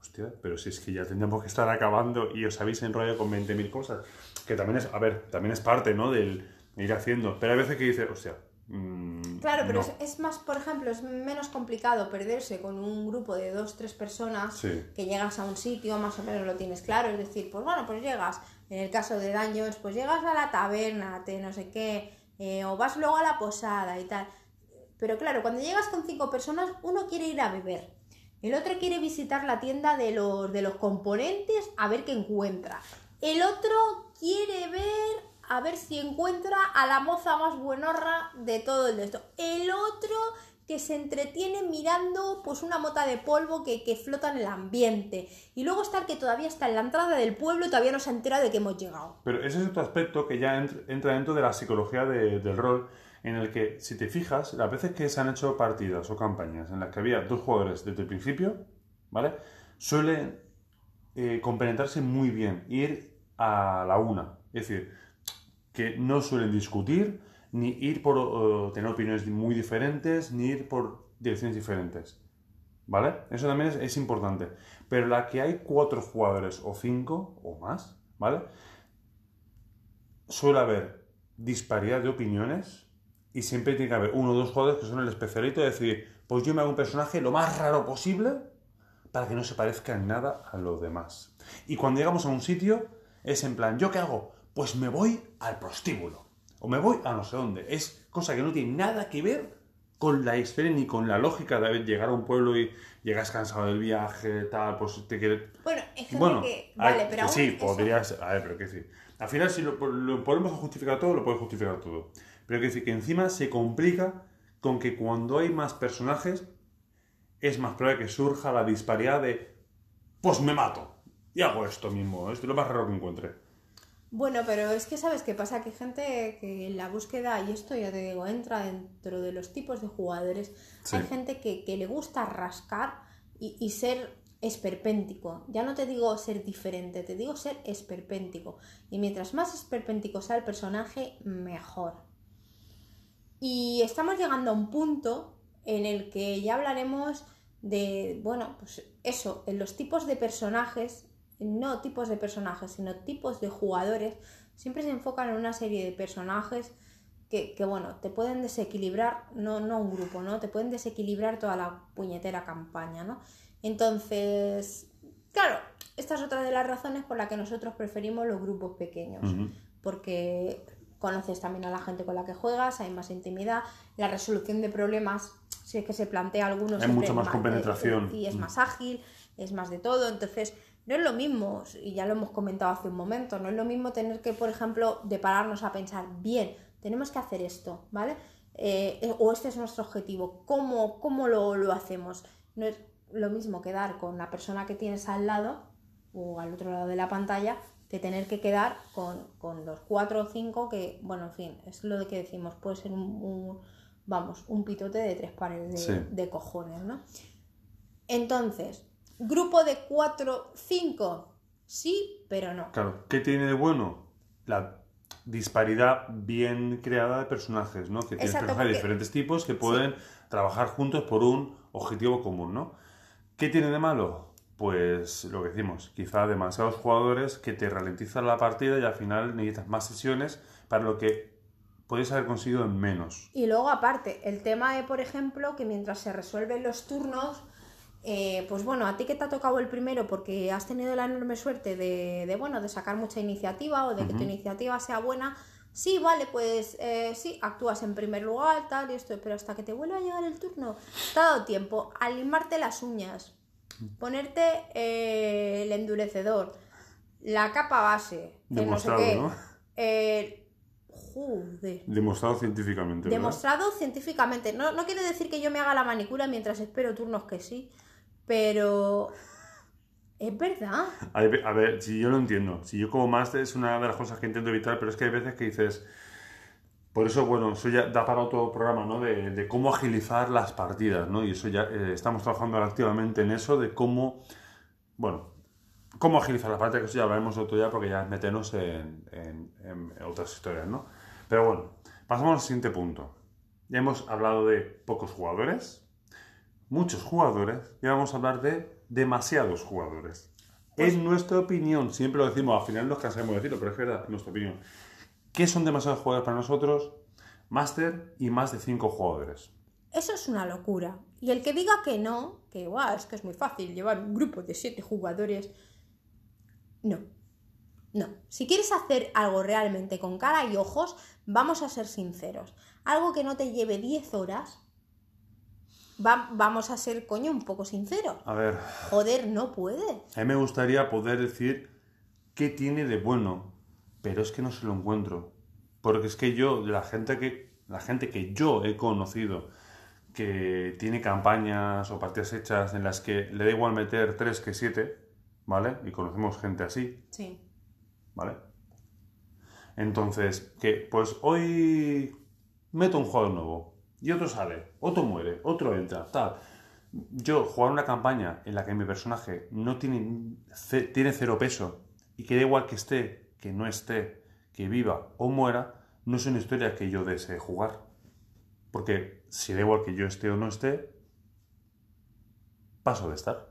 hostia, pero si es que ya tendríamos que estar acabando y os habéis enrollado con 20.000 cosas. Que también es, a ver, también es parte, ¿no? Del ir haciendo. Pero hay veces que dices, hostia. Mm, Claro, pero no". es, es más, por ejemplo, es menos complicado perderse con un grupo de dos, tres personas Sí. que llegas a un sitio, más o menos lo tienes claro, es decir, pues bueno, pues llegas, en el caso de Dungeons, pues llegas a la taberna, te no sé qué, eh, o vas luego a la posada y tal. Pero claro, cuando llegas con cinco personas, uno quiere ir a beber, el otro quiere visitar la tienda de los, de los componentes a ver qué encuentra, el otro quiere ver a ver si encuentra a la moza más buenorra de todo el de esto. El otro que se entretiene mirando pues una mota de polvo que, que flota en el ambiente. Y luego está el que todavía está en la entrada del pueblo y todavía no se entera de que hemos llegado. Pero ese es otro aspecto que ya entr- entra dentro de la psicología de- del rol, en el que, si te fijas, las veces que se han hecho partidas o campañas en las que había dos jugadores desde el principio, ¿vale? Suelen eh, compenetrarse muy bien, ir a la una. Es decir, que no suelen discutir, ni ir por eh, tener opiniones muy diferentes, ni ir por direcciones diferentes. ¿Vale? Eso también es, importante. Pero la que hay cuatro jugadores o cinco o más, ¿vale? Suele haber disparidad de opiniones y siempre tiene que haber uno o dos jugadores que son el especialito de decir, pues yo me hago un personaje lo más raro posible para que no se parezca en nada a los demás. Y cuando llegamos a un sitio, es en plan, ¿yo qué hago? Pues me voy al prostíbulo. O me voy a no sé dónde. Es cosa que no tiene nada que ver con la historia ni con la lógica de haber- llegar a un pueblo y llegas cansado del viaje, tal, pues te quieres... Bueno, gente Bueno, que... hay- Vale, pero aún sí, eso- podrías... A ver, pero qué decir. Al final, si lo, lo podemos justificar todo, lo puedes justificar todo. Pero que decir que encima se complica con que cuando hay más personajes, es más probable que surja la disparidad de, pues me mato y hago esto mismo, esto es lo más raro que encuentre. Bueno, pero es que sabes qué pasa, que hay gente que en la búsqueda, y esto ya te digo, entra dentro de los tipos de jugadores, Sí. hay gente que, que le gusta rascar y, y ser esperpéntico. Ya no te digo ser diferente, te digo ser esperpéntico. Y mientras más esperpéntico sea el personaje, mejor. Y estamos llegando a un punto en el que ya hablaremos de, bueno, pues eso, en los tipos de personajes, no tipos de personajes, sino tipos de jugadores, siempre se enfocan en una serie de personajes que, que, bueno, te pueden desequilibrar, no, no un grupo, ¿no? Te pueden desequilibrar toda la puñetera campaña, ¿no? Entonces, claro, esta es otra de las razones por la que nosotros preferimos los grupos pequeños porque conoces también a la gente con la que juegas, hay más intimidad, la resolución de problemas, si es que se plantea algunos, Hay mucha más compenetración. y es más ágil, es más de todo, entonces no es lo mismo, y ya lo hemos comentado hace un momento, no es lo mismo tener que, por ejemplo, de pararnos a pensar, bien, tenemos que hacer esto, ¿vale? Eh, eh, o este es nuestro objetivo, ¿cómo, cómo lo, lo hacemos? No es lo mismo quedar con la persona que tienes al lado o al otro lado de la pantalla que tener que quedar con, con los cuatro o cinco que, bueno, en fin, es lo de que decimos, puede ser un, un- vamos, un pitote de tres pares de, Sí. de cojones, ¿no? Entonces, grupo de cuatro, cinco, sí, pero no. Claro, ¿qué tiene de bueno? La disparidad bien creada de personajes, ¿no? Que tienes personajes de diferentes tipos que pueden trabajar juntos por un objetivo común, ¿no? ¿Qué tiene de malo? Pues lo que decimos, quizá demasiados jugadores que te ralentizan la partida y al final necesitas más sesiones para lo que podéis haber conseguido en menos. Y luego, aparte, el tema de, por ejemplo, que mientras se resuelven los turnos, eh, pues bueno, a ti que te ha tocado el primero porque has tenido la enorme suerte de, de, bueno, de sacar mucha iniciativa o de que tu iniciativa sea buena, sí, vale, pues eh, sí, actúas en primer lugar, tal y esto, pero hasta que te vuelva a llegar el turno, te ha dado tiempo a limarte las uñas, ponerte eh, el endurecedor, la capa base, que no sé Demostrado, qué. ¿no? eh, joder. Demostrado científicamente. ¿verdad? Demostrado científicamente. No, no quiere decir que yo me haga la manicura mientras espero turnos que sí, pero es verdad. A ver, si yo lo entiendo, si yo como máster es una de las cosas que intento evitar, pero es que hay veces que dices, por eso, bueno, eso ya da para otro programa, ¿no? De, cómo agilizar las partidas, ¿no? Y eso ya eh, estamos trabajando activamente en eso, de cómo, bueno, cómo agilizar las partidas, que eso ya hablaremos otro día porque ya es meternos en- en otras historias, ¿no? Pero bueno, Pasamos al siguiente punto. Ya hemos hablado de pocos jugadores, muchos jugadores, y vamos a hablar de demasiados jugadores. Pues en nuestra opinión, siempre lo decimos, al final nos cansamos de decirlo, pero es verdad, en nuestra opinión. ¿Qué son demasiados jugadores para nosotros? Máster y más de 5 jugadores. Eso es una locura. Y el que diga que no, que "Guau, es que es muy fácil llevar un grupo de siete jugadores, no. No. Si quieres hacer algo realmente con cara y ojos, vamos a ser sinceros. Algo que no te lleve 10 horas, va- vamos a ser, coño, un poco sinceros. A ver, Joder, no puede. a mí me gustaría poder decir qué tiene de bueno, pero es que no se lo encuentro. Porque es que yo, la gente que, la gente que yo he conocido, que tiene campañas o partidas hechas en las que le da igual meter 3 que 7, ¿vale? Y conocemos gente así, Sí. ¿vale? Entonces, que pues hoy meto un jugador nuevo y otro sale, otro muere, otro entra, tal. Yo jugar una campaña en la que mi personaje no tiene, tiene cero peso y que da igual que esté, que no esté, que viva o muera, no es una historia que yo desee jugar. Porque si da igual que yo esté o no esté, paso de estar,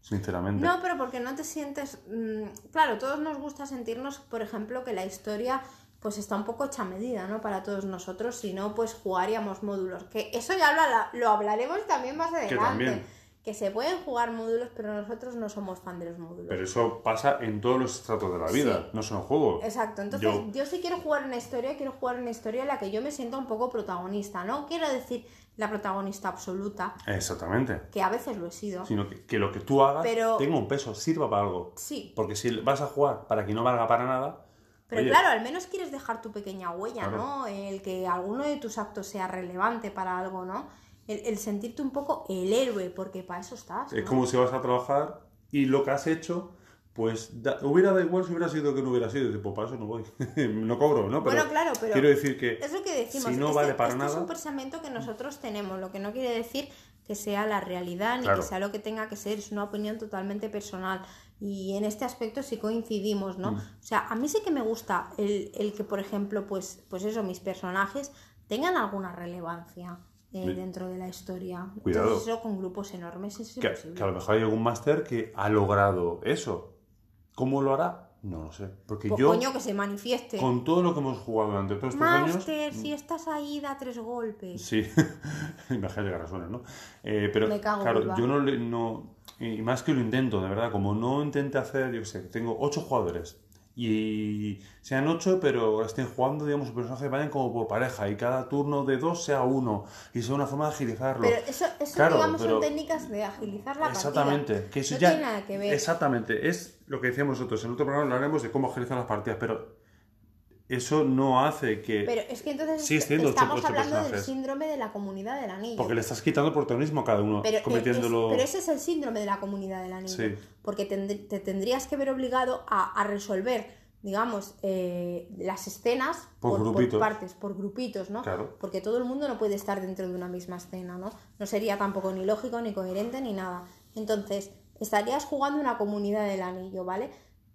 sinceramente. No, pero porque no te sientes. mm, claro, todos nos gusta sentirnos, por ejemplo, que la historia pues está un poco hecha a medida, ¿no? Para todos nosotros, si no, pues jugaríamos módulos. Que eso ya lo, habla- lo hablaremos también más adelante. también. Que se pueden jugar módulos, pero nosotros no somos fan de los módulos. Pero eso pasa en todos los estratos de la vida, Sí. no son juegos. Exacto, entonces Yo- yo... sí quiero jugar una historia, quiero jugar una historia en la que yo me sienta un poco protagonista, ¿no? Quiero decir la protagonista absoluta, Exactamente. que a veces lo he sido. Sino que, que lo que tú hagas Pero- tenga un peso, sirva para algo. Sí, Porque si vas a jugar para que no valga para nada. Pero oye, claro, al menos quieres dejar tu pequeña huella, Claro. ¿no? El que alguno de tus actos sea relevante para algo, ¿no? El, el sentirte un poco el héroe, porque para eso estás. Es como si vas a trabajar y lo que has hecho, pues da- hubiera dado igual si hubiera sido que no hubiera sido. Tipo, para eso no voy. no cobro, ¿no? Pero Bueno, claro, pero quiero decir que Es lo que decimos. si no este, vale para este es nada. un pensamiento que nosotros tenemos, lo que no quiere decir que sea la realidad ni Claro. que sea lo que tenga que ser, es una opinión totalmente personal. Y en este aspecto sí coincidimos, ¿no? Mm. O sea, a mí sí que me gusta el, el que, por ejemplo, pues, pues eso, mis personajes tengan alguna relevancia eh, Sí. dentro de la historia. Cuidado. Entonces eso con grupos enormes es que, que a lo mejor hay algún máster que ha logrado eso. ¿Cómo lo hará? No lo sé. Porque Pues yo, coño, que se manifieste. con todo lo que hemos jugado durante todos estos años. Máster, si estás ahí, da tres golpes. Sí, imagínate llegar a suena, ¿no? Eh, pero Me cago claro, yo no, no. Y más que lo intento, de verdad, como no intenté hacer, yo sé, tengo ocho jugadores. Y sean ocho, pero estén jugando, digamos, los personajes vayan como por pareja. Y cada turno de dos sea uno. Y sea una forma de agilizarlo. Pero eso, eso Claro, digamos, pero- son técnicas de agilizar la Exactamente, partida. que eso no ya. tiene nada que ver. Exactamente, es lo que decíamos nosotros. En otro programa hablaremos de cómo agilizar las partidas, pero eso no hace que. Pero es que entonces ocho- estamos hablando del síndrome de la comunidad del anillo. Porque le estás quitando protagonismo a cada uno, pero, eh, convirtiéndolo. es- pero ese es el síndrome de la comunidad del anillo. Sí. Porque tend- te tendrías que ver obligado a, a resolver, digamos, eh, las escenas Por grupitos. partes, por grupitos, ¿no? Claro. Porque todo el mundo no puede estar dentro de una misma escena, ¿no? No sería tampoco ni lógico, ni coherente, ni nada. Entonces, estarías jugando una comunidad del anillo, ¿vale?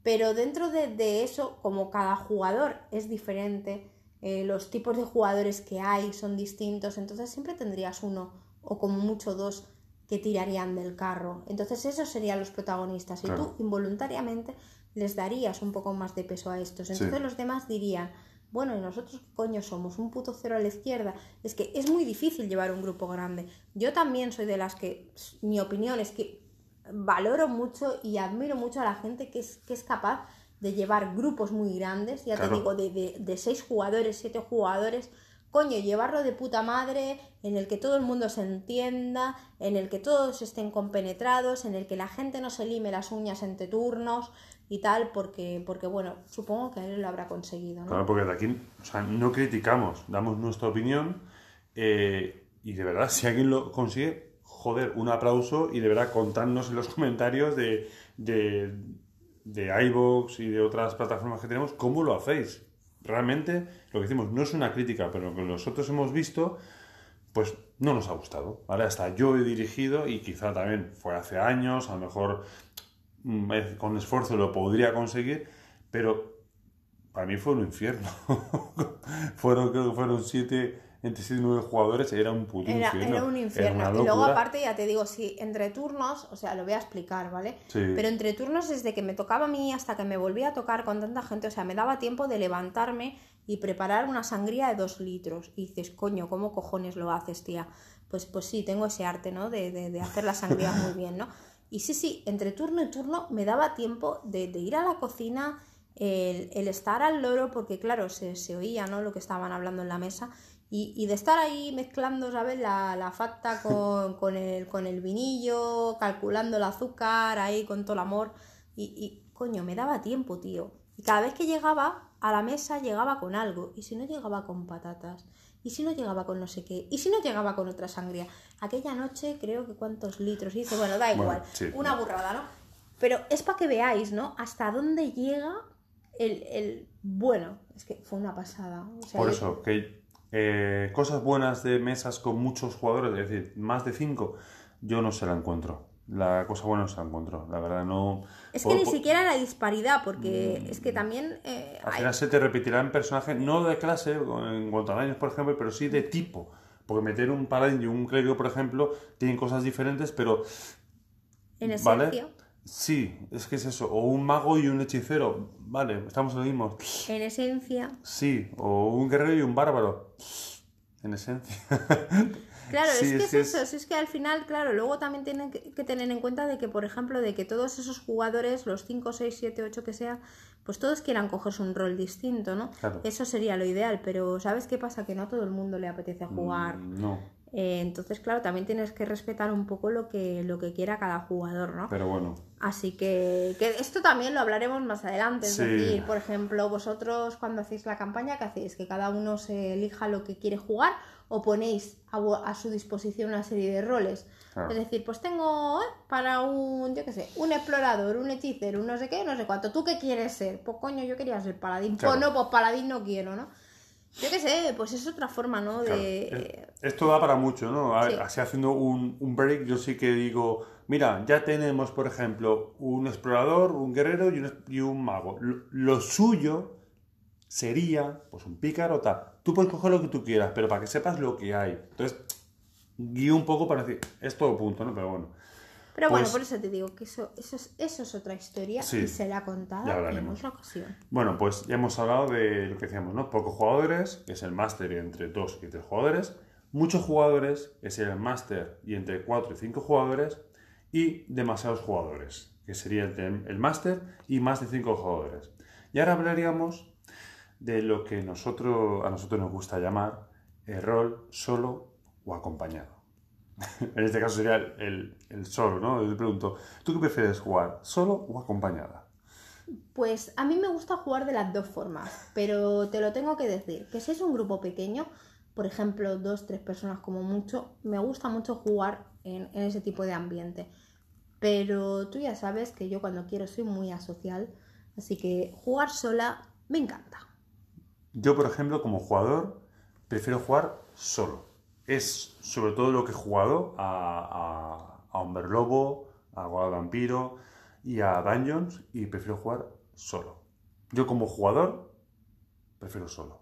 Pero dentro de, de eso, como cada jugador es diferente, eh, los tipos de jugadores que hay son distintos, entonces siempre tendrías uno o como mucho dos que tirarían del carro. Entonces esos serían los protagonistas y Claro. tú involuntariamente les darías un poco más de peso a estos. Entonces Sí. los demás dirían, bueno, ¿y nosotros qué coño somos? ¿Un puto cero a la izquierda? Es que es muy difícil llevar un grupo grande. Yo también soy de las que, mi opinión es que valoro mucho y admiro mucho a la gente que es, que es capaz de llevar grupos muy grandes, ya Claro. te digo, de, de, de seis jugadores, siete jugadores, coño, llevarlo de puta madre, en el que todo el mundo se entienda, en el que todos estén compenetrados, en el que la gente no se lime las uñas entre turnos y tal, porque, porque bueno, supongo que él lo habrá conseguido, ¿no? Claro, porque de aquí o sea, no criticamos, damos nuestra opinión eh, y de verdad, si alguien lo consigue, joder, un aplauso y de verdad contadnos en los comentarios de, de, de iVoox y de otras plataformas que tenemos cómo lo hacéis. Realmente, lo que decimos no es una crítica, pero lo que nosotros hemos visto, pues no nos ha gustado. ¿vale? Hasta yo he dirigido y quizá también fue hace años, a lo mejor mm, eh, con esfuerzo lo podría conseguir, pero para mí fue un infierno. fueron, creo que fueron siete, entre siete y nueve jugadores, era un puto Era, infierno. era un infierno. una y luego aparte ya te digo, sí, entre turnos, o sea, lo voy a explicar, ¿vale? Sí. Pero entre turnos desde que me tocaba a mí hasta que me volvía a tocar con tanta gente, o sea, me daba tiempo de levantarme y preparar una sangría de dos litros. Y dices, coño, ¿cómo cojones lo haces, tía? Pues, pues sí, tengo ese arte, ¿no? De, de, de hacer la sangría muy bien, ¿no? Y sí, sí, entre turno y turno me daba tiempo de, de ir a la cocina, el, el estar al loro, porque claro, se, se oía, ¿no? Lo que estaban hablando en la mesa. Y, y de estar ahí mezclando, ¿sabes? La, la facta con, con, el, con el vinillo, calculando el azúcar, ahí con todo el amor. Y, y, coño, me daba tiempo, tío. Y cada vez que llegaba a la mesa, llegaba con algo. Y si no llegaba con patatas. Y si no llegaba con no sé qué. Y si no llegaba con otra sangría. Aquella noche creo que cuántos litros hice. Bueno, da igual. Bueno, sí. Una burrada, ¿no? Pero es para que veáis, ¿no? Hasta dónde llega el, el... Bueno, es que fue una pasada. O sea, Por eso, que eh, cosas buenas de mesas con muchos jugadores, es decir, más de cinco, yo no se la encuentro. La cosa buena no se la encuentro, la verdad, no. Es que por- ni por- siquiera la disparidad, porque es que también eh, Al hay- final se te repetirán personajes, no de clase, en cuanto a daños, por ejemplo, pero sí de tipo. Porque meter un paladín y un clérigo, por ejemplo, tienen cosas diferentes, pero en ¿vale? Sí, es que es eso. O un mago y un hechicero, vale, estamos en lo mismo. en esencia, Sí, o un guerrero y un bárbaro, en esencia. Claro, Sí, es que es es, eso, si es que al final, claro, luego también tienen que, tener en cuenta de que, por ejemplo, de que todos esos jugadores, los 5, 6, 7, 8 que sean, pues todos quieran cogerse un rol distinto, ¿no? Claro. Eso sería lo ideal, pero ¿sabes qué pasa? Que no a todo el mundo le apetece jugar. Mm, No, Eh, entonces, claro, también tienes que respetar un poco lo que, lo que quiera cada jugador, ¿no? pero bueno. Así que, que esto también lo hablaremos más adelante. Es Sí. decir, por ejemplo, vosotros cuando hacéis la campaña, ¿qué hacéis? ¿Que cada uno se elija lo que quiere jugar o ponéis a, su disposición una serie de roles? Claro. Es decir, pues tengo eh, para un, yo qué sé, un explorador, un hechicero, un no sé qué, no sé cuánto. ¿Tú qué quieres ser? Pues coño, yo quería ser paladín. Claro. Pues no, pues paladín no quiero, ¿no? Yo qué sé, pues es otra forma, ¿no? De... es- Esto da para mucho, ¿no? Sí. Así haciendo un, un break, yo sí que digo, mira, ya tenemos, por ejemplo, un explorador, un guerrero y un, y un mago. Lo, lo suyo sería, pues, un pícaro tal. Tú puedes coger lo que tú quieras, pero para que sepas lo que hay. Entonces, guío un poco para decir, es todo punto, ¿no? Pero bueno. Pero bueno, pues- por eso te digo que eso, eso, es, eso es otra historia Sí, y será contada ya en hablaremos. otra ocasión. Bueno, pues ya hemos hablado de lo que decíamos, ¿no? Pocos jugadores, que es el máster entre 2 y 3 jugadores. Muchos jugadores, que sería el máster y entre 4 y 5 jugadores. Y demasiados jugadores, que sería el, el máster y más de 5 jugadores. Y ahora hablaríamos de lo que nosotros, a nosotros nos gusta llamar el rol solo o acompañado. en este caso sería el, el- solo, ¿no? Yo te pregunto, ¿tú qué prefieres jugar, solo o acompañada? Pues a mí me gusta jugar de las dos formas, pero te lo tengo que decir, que si es un grupo pequeño, por ejemplo, dos, tres personas como mucho, me gusta mucho jugar en, en ese tipo de ambiente. Pero tú ya sabes que yo cuando quiero soy muy asocial, así que jugar sola me encanta. Yo, por ejemplo, como jugador, prefiero jugar solo. Es sobre todo lo que he jugado a, a, a Hombre Lobo, a Guada Vampiro y a Dungeons y prefiero jugar solo. Yo como jugador, prefiero solo.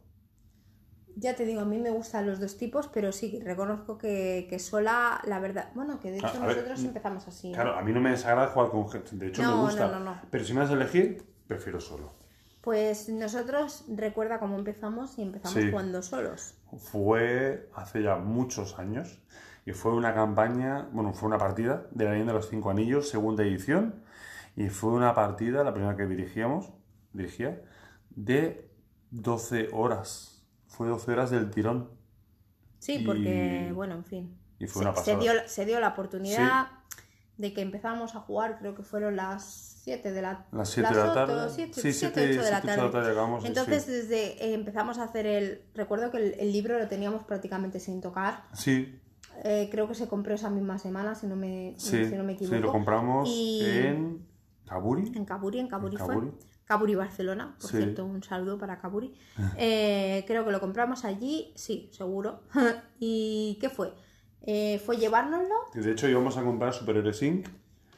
Ya te digo, a mí me gustan los dos tipos, pero sí, reconozco que, que sola, la verdad, bueno, que de hecho A- a ver, nosotros empezamos así. ¿no? Claro, a mí no me desagrada jugar con gente, de hecho No, me gusta. no. Pero si me has de elegir, prefiero solo. Pues nosotros, recuerda cómo empezamos y empezamos Sí. jugando solos. Fue hace ya muchos años y fue una campaña, bueno, fue una partida de la leyenda de los cinco anillos, segunda edición, y fue una partida, la primera que dirigíamos, dirigía, de 12 horas. Fue 12 horas del tirón. Sí, Y- porque, bueno, en fin. y fue se, una se pasada. dio, se dio la oportunidad de que empezamos a jugar, creo que fueron las 7 de la Las 7 de la tarde. ocho, siete- Sí, siete, 7, ocho de la 8 de la tarde. tarde. Entonces, sí. desde eh, empezamos a hacer el. Recuerdo que el, el libro lo teníamos prácticamente sin tocar. Sí, Eh, creo que se compró esa misma semana, si no me, sí, si no me sí, equivoco. lo compramos Y- en Kaburi. En Caburi, en Caburi En fue. Caburi. Caburi Barcelona, por Sí. cierto, un saludo para Caburi. Eh, creo que lo compramos allí, sí, seguro. ¿Y qué fue? Eh, fue llevárnoslo De hecho, íbamos a comprar Superhéroes Inc.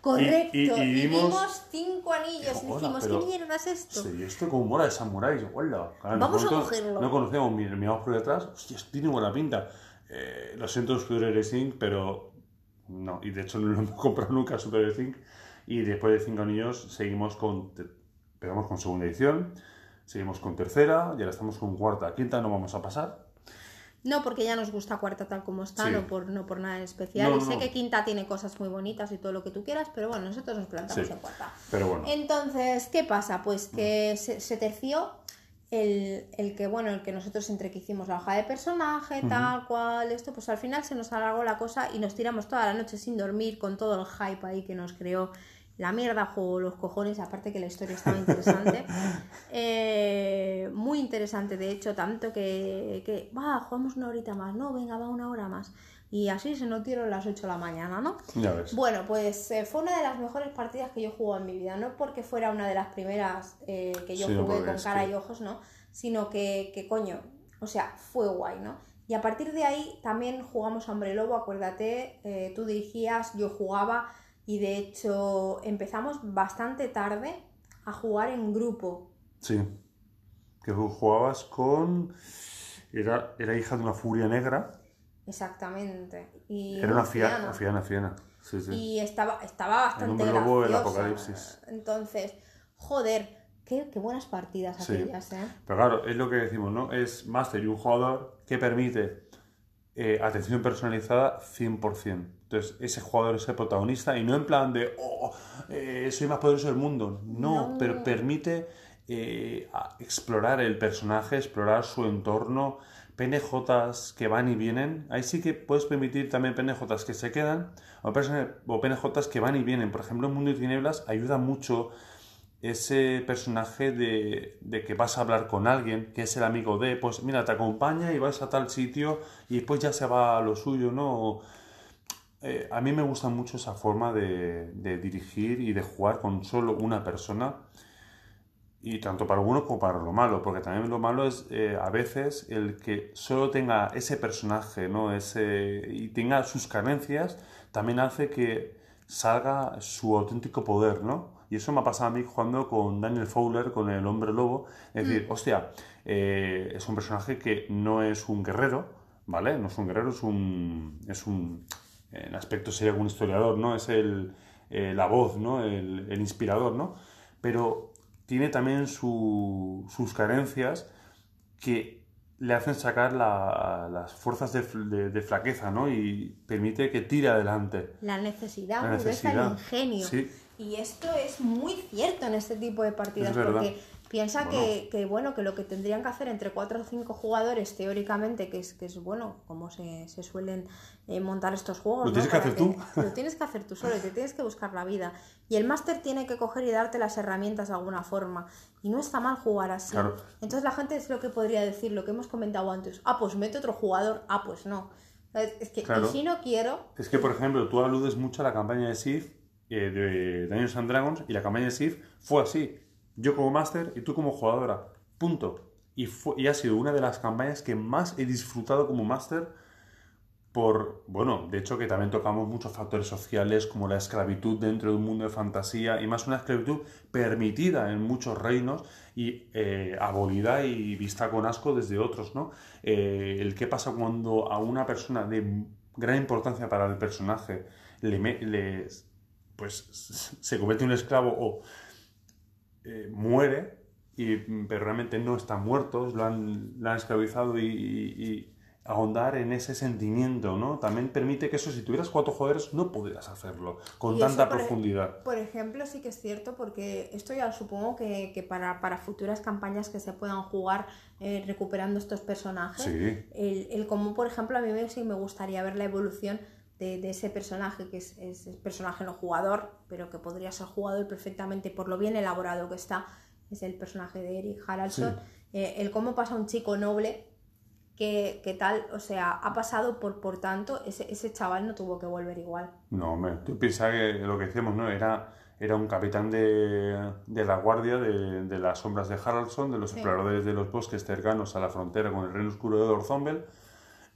Correcto, Y- y, y- vimos- vimos cinco anillos y dijimos, pero- ¿qué mierda es esto? Sí, esto como mola de samuráis, hola. Claro, Vamos a cogerlo. No conocemos, mi- miramos por detrás, hostia, esto tiene buena pinta. Eh, lo siento, Super Racing, pero no, y de hecho no lo hemos comprado nunca Super Racing. Y después de cinco anillos seguimos con, empezamos con segunda edición, seguimos con tercera, y ahora estamos con cuarta. Quinta no vamos a pasar. No, porque ya nos gusta cuarta tal como está, Sí. no, por, no por nada en especial. No, y sé no. que quinta tiene cosas muy bonitas y todo lo que tú quieras, pero bueno, nosotros nos plantamos Sí. en cuarta. Pero bueno, Entonces, ¿qué pasa? Pues Mm. que se, se terció el, el que, bueno, el que nosotros entre que hicimos la hoja de personaje, tal cual, esto, pues al final se nos alargó la cosa y nos tiramos toda la noche sin dormir con todo el hype ahí que nos creó la mierda, juego los cojones, aparte que la historia estaba interesante. Eh, muy interesante, de hecho, tanto que, que, va, jugamos una horita más, no, venga, va una hora más. Y así se nos dieron las 8 de la mañana, ¿no? ya ves. Bueno, pues eh, fue una de las mejores partidas que yo jugué en mi vida, no porque fuera una de las primeras eh, que yo Sí, jugué con cara que- y ojos, ¿no? Sino que, que coño, o sea, fue guay, ¿no? Y a partir de ahí también jugamos a Hombre Lobo, acuérdate, eh, tú dirigías, yo jugaba y de hecho empezamos bastante tarde a jugar en grupo. Sí. Que jugabas con. Era, era hija de una furia negra. Exactamente. Y Era una fiana, fiana, fiana. Sí, sí. Y estaba, estaba bastante Hombre Lobo, el graciosa. Apocalipsis. Entonces, joder, qué, qué buenas partidas Sí. aquellas, ¿eh? Pero claro, es lo que decimos, ¿no? Es Master y un jugador que permite eh, atención personalizada 100%. Entonces, ese jugador es el protagonista y no en plan de, oh, eh, soy más poderoso del mundo. No, No. pero permite eh, explorar el personaje, explorar su entorno, PNJs que van y vienen. Ahí sí que puedes permitir también PNJs que se quedan o PNJs que van y vienen. Por ejemplo, en Mundo de Tinieblas ayuda mucho ese personaje de, de que vas a hablar con alguien, que es el amigo de, pues mira, te acompaña y vas a tal sitio y después ya se va a lo suyo, ¿no? Eh, a mí me gusta mucho esa forma de, de dirigir y de jugar con solo una persona. Y tanto para lo bueno como para lo malo, porque también lo malo es eh, a veces el que solo tenga ese personaje, ¿no? Ese, y tenga sus carencias, también hace que salga su auténtico poder, ¿no? Y eso me ha pasado a mí jugando con Daniel Fowler, con el hombre lobo. Es decir, hostia, eh, es un personaje que no es un guerrero, ¿vale? No es un guerrero, es un. Es un en aspecto sería un historiador, ¿no? Es el, eh, la voz, ¿no? El, el inspirador, ¿no? Pero tiene también su- sus carencias que le hacen sacar la- las fuerzas de, de- de flaqueza, ¿no? Y permite que tire adelante. La necesidad, La necesidad, el ingenio. sí. Y esto es muy cierto en este tipo de partidas, porque piensa Bueno. que, que, bueno, que lo que tendrían que hacer entre 4 o 5 jugadores, teóricamente, que es, que es bueno, como se, se suelen eh, montar estos juegos. Lo ¿no? tienes que Para hacer tú. Lo tienes que hacer tú solo y te tienes que buscar la vida. Y el máster tiene que coger y darte las herramientas de alguna forma. Y no está mal jugar así. Claro. Entonces la gente es lo que podría decir, lo que hemos comentado antes. Ah, pues mete otro jugador. Ah, pues no. Es que Claro. si no quiero, Es que, por ejemplo, tú aludes mucho a la campaña de Sith, eh, de Dungeons and Dragons, y la campaña de Sith fue así. Yo como máster y tú como jugadora. Punto. Y, fue, y ha sido una de las campañas que más he disfrutado como máster por, bueno, de hecho que también tocamos muchos factores sociales como la esclavitud dentro de un mundo de fantasía y más una esclavitud permitida en muchos reinos y eh, abolida y vista con asco desde otros, ¿no? Eh, el qué pasa cuando a una persona de gran importancia para el personaje le- pues se convierte en un esclavo o eh, muere y, pero realmente no están muertos, lo han, lo han esclavizado y, y- y ahondar en ese sentimiento, ¿no? También permite que eso, si tuvieras cuatro jugadores, no pudieras hacerlo con tanta por profundidad. Por ejemplo, sí que es cierto, porque esto ya supongo que, que para, para futuras campañas que se puedan jugar eh, recuperando estos personajes, Sí. el, el cómo, por ejemplo, a mí me, sí me gustaría ver la evolución de, de ese personaje, que es, es, es personaje no jugador, pero que podría ser jugador perfectamente por lo bien elaborado que está, es el personaje de Eric Haraldson, eh, el cómo pasa un chico noble que, que tal, o sea, ha pasado por, por tanto, ese, ese chaval no tuvo que volver igual. No, hombre, tú piensas que lo que decíamos, ¿no? Era, era un capitán de, de la guardia de, de las sombras de Haraldson, de los Sí. exploradores de los bosques cercanos a la frontera con el reino oscuro de Orzombel.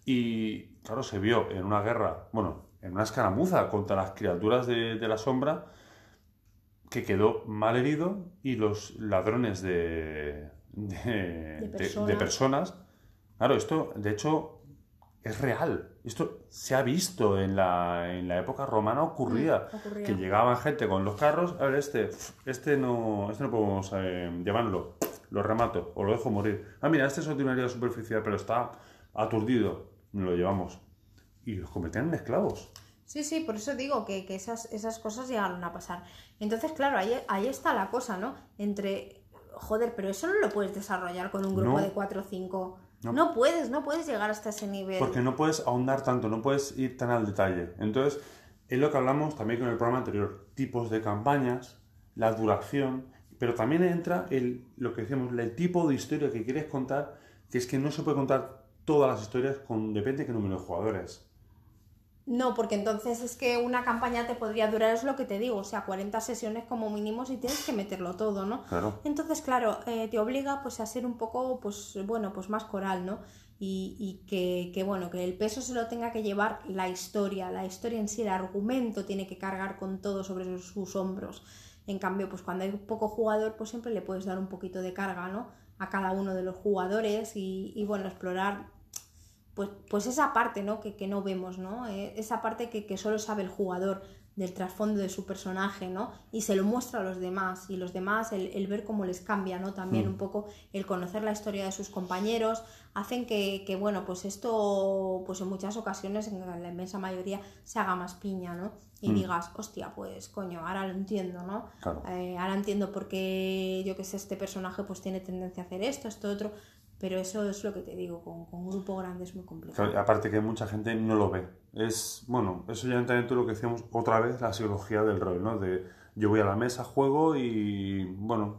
Y claro, se vio en una guerra, bueno, en una escaramuza contra las criaturas de, de la sombra que quedó mal herido y los ladrones de, de, personas. Claro, esto de hecho es real. Esto se ha visto en la, en la época romana, ocurría. Mm, ocurría. Que llegaban gente con los carros. A ver, este, este no, este no podemos eh, llevarlo. Lo remato o lo dejo morir. Ah, mira, este es de una herida superficial, pero está aturdido. Lo llevamos. Y los convertían en esclavos. Sí, sí, por eso digo que, que esas, esas cosas llegaron a pasar. Entonces, claro, ahí, ahí está la cosa, ¿no? Entre, joder, pero eso no lo puedes desarrollar con un grupo No. de 4 o 5. No. No. puedes, no puedes llegar hasta ese nivel. Porque no puedes ahondar tanto, no puedes ir tan al detalle. Entonces, es lo que hablamos también con el programa anterior. Tipos de campañas, la duración, pero también entra el, lo que decíamos, el tipo de historia que quieres contar, que es que no se puede contar todas las historias con depende de qué número de jugadores. No, porque entonces es que una campaña te podría durar, es lo que te digo, o sea, 40 sesiones como mínimo si tienes que meterlo todo, ¿no? Claro. Entonces, claro, eh, te obliga pues a ser un poco, pues bueno, pues más coral, ¿no? Y, y que, que, bueno, que el peso se lo tenga que llevar la historia, la historia en sí, el argumento tiene que cargar con todo sobre sus, sus hombros. En cambio, pues cuando hay poco jugador, pues siempre le puedes dar un poquito de carga, ¿no? A cada uno de los jugadores y, y bueno, explorar pues, pues esa parte ¿no? que, que no vemos, ¿no? Eh, esa parte que, que solo sabe el jugador del trasfondo de su personaje, ¿no? Y se lo muestra a los demás, y los demás, el, el ver cómo les cambia, ¿no? También Mm. un poco el conocer la historia de sus compañeros, hacen que, que, bueno, pues esto, pues en muchas ocasiones, en la inmensa mayoría, se haga más piña, ¿no? Y Mm. digas, hostia, pues coño, ahora lo entiendo, ¿no? Claro. Eh, ahora entiendo por qué, yo que sé, este personaje pues tiene tendencia a hacer esto, esto, otro, pero eso es lo que te digo, con, con un grupo grande es muy complicado. Claro, aparte que mucha gente no lo ve. Es, bueno, eso ya entra dentro de lo que decíamos otra vez, la psicología del rol, ¿no? De yo voy a la mesa, juego y, bueno,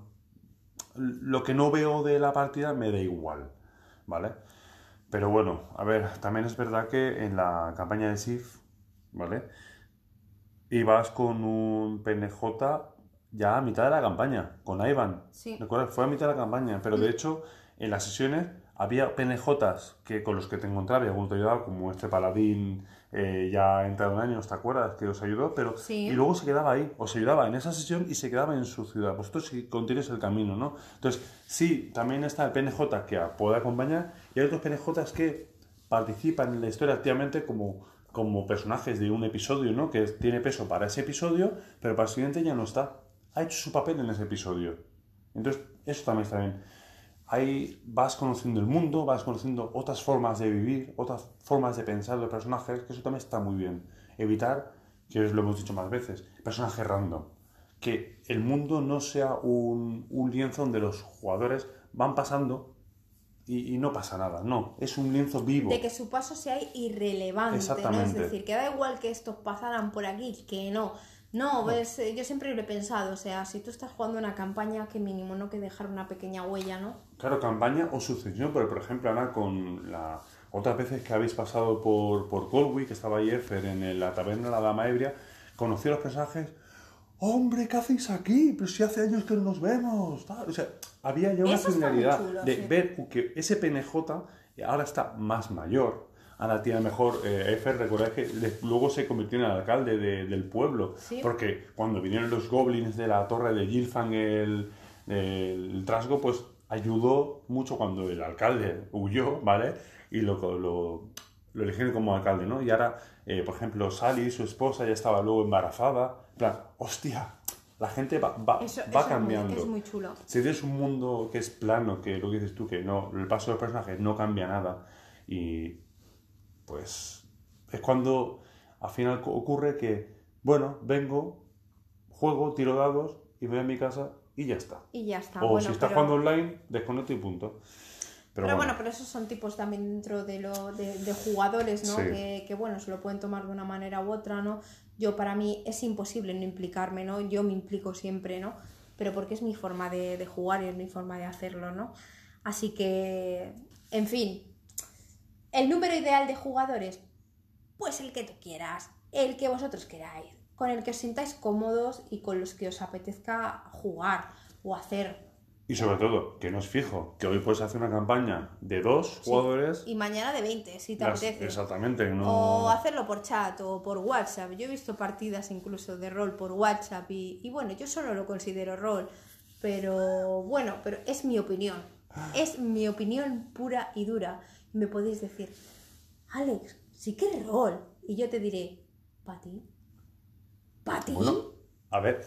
lo que no veo de la partida me da igual, ¿vale? Pero bueno, a ver, también es verdad que en la campaña de SIF, ¿vale? Ibas con un PNJ ya a mitad de la campaña, con Ivan. Sí. ¿Recuerdas? Fue a mitad de la campaña, pero de hecho en las sesiones había PNJs que, con los que te encontraba y alguno te ayudaba, como este paladín eh, ya entrado en años, ¿te acuerdas? Que os ayudó, pero... Sí. Y luego se quedaba ahí, os ayudaba en esa sesión y se quedaba en su ciudad. Vosotros si continuáis el camino, ¿no? Entonces, sí, también está el PNJ que puede acompañar y hay otros PNJs que participan en la historia activamente como, como personajes de un episodio, ¿no? Que tiene peso para ese episodio, pero para el siguiente ya no está. Ha hecho su papel en ese episodio. Entonces, eso también está bien. Ahí vas conociendo el mundo, vas conociendo otras formas de vivir, otras formas de pensar de personajes, que eso también está muy bien. Evitar, que os lo hemos dicho más veces, personajes random. Que el mundo no sea un, un lienzo donde los jugadores van pasando y, y no pasa nada. No, es un lienzo vivo. De que su paso sea irrelevante, ¿no? Es Exactamente. decir, que da igual que estos pasaran por aquí, que no. No, eh, yo siempre lo he pensado, o sea, si tú estás jugando una campaña, que mínimo no que dejar una pequeña huella, ¿no? Claro, campaña o sucesión, pero por ejemplo, Ana, con la otras veces que habéis pasado por, por Colby, que estaba ahí Efer en la taberna de la Dama Ebria, conocí a los personajes. ¡Hombre, qué hacéis aquí! Pero si hace años que no nos vemos. tal". O sea, había ya una chulo, de sí. ver que ese PNJ ahora está más mayor. Ahora tiene mejor. Eh, Efer, recordad que luego se convirtió en el alcalde de- del pueblo. Sí. Porque cuando vinieron los goblins de la torre de Gilfang, el, el trasgo, pues ayudó mucho cuando el alcalde huyó, ¿vale? Y lo, lo, lo eligieron como alcalde, ¿no? Y ahora, eh, por ejemplo, Sally, su esposa, ya estaba luego embarazada. En plan, hostia, la gente va, va, Eso, va eso es muy- cambiando. es muy chulo. Si tienes un mundo que es plano, que lo que dices tú, que no, el paso del personaje no cambia nada, y pues es cuando al final ocurre que, bueno, vengo, juego, tiro dados y voy a mi casa y ya está. Y ya está. o bueno, si estás pero- jugando online, desconecto y punto. Pero, Pero, bueno, bueno, pero esos son tipos también dentro de, lo, de, de jugadores, ¿no? Sí. Que, que, bueno, se lo pueden tomar de una manera u otra, ¿no? Yo para mí es imposible no implicarme, ¿no? Yo me implico siempre, ¿no? Pero porque es mi forma de, de jugar y es mi forma de hacerlo, ¿no? Así que, en fin, el número ideal de jugadores, pues el que tú quieras, el que vosotros queráis, con el que os sintáis cómodos y con los que os apetezca jugar o hacer Y sobre todo, que no es fijo, que hoy puedes hacer una campaña de dos jugadores. Y mañana de 20, si te las- apetece. exactamente, no. O hacerlo por chat o por WhatsApp. Yo he visto partidas incluso de rol por WhatsApp y, y bueno, yo solo lo considero rol. Pero bueno, pero es mi opinión. Es mi opinión pura y dura. Me podéis decir, Alex, sí que es rol. Y yo te diré, ¿para ti? ¿Para ti? Bueno, a ver,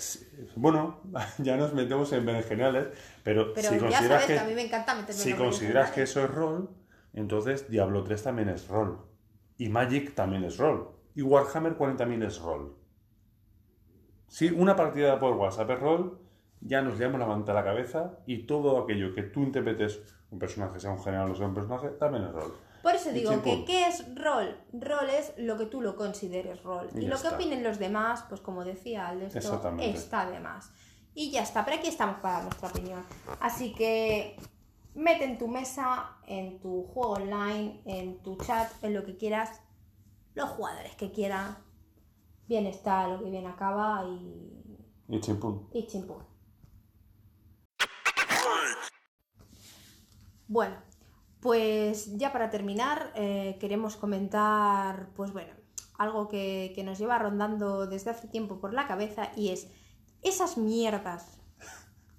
bueno, ya nos metemos en berenjenales, pero, pero si consideras sabes que, que a mí me encanta meterme si consideras que eso es rol, entonces Diablo 3 también es rol. Y Magic también es rol. Y Warhammer 40 también es rol. Si una partida por WhatsApp es rol, ya nos liamos la manta a la cabeza y todo aquello que tú interpretes un personaje, sea un general o sea un personaje, también es rol. Por eso digo que. ¿qué es rol? Rol es lo que tú lo consideres rol. Y lo que opinen los demás, pues como decía Aldo, esto está de más. Y ya está, pero aquí estamos para nuestra opinión. Así que mete en tu mesa, en tu juego online, en tu chat, en lo que quieras, los jugadores que quieran. Bien está lo que bien acaba y, Y chimpún. y chimpún. Bueno, pues ya para terminar, eh, queremos comentar, pues bueno, algo que, que nos lleva rondando desde hace tiempo por la cabeza y es esas mierdas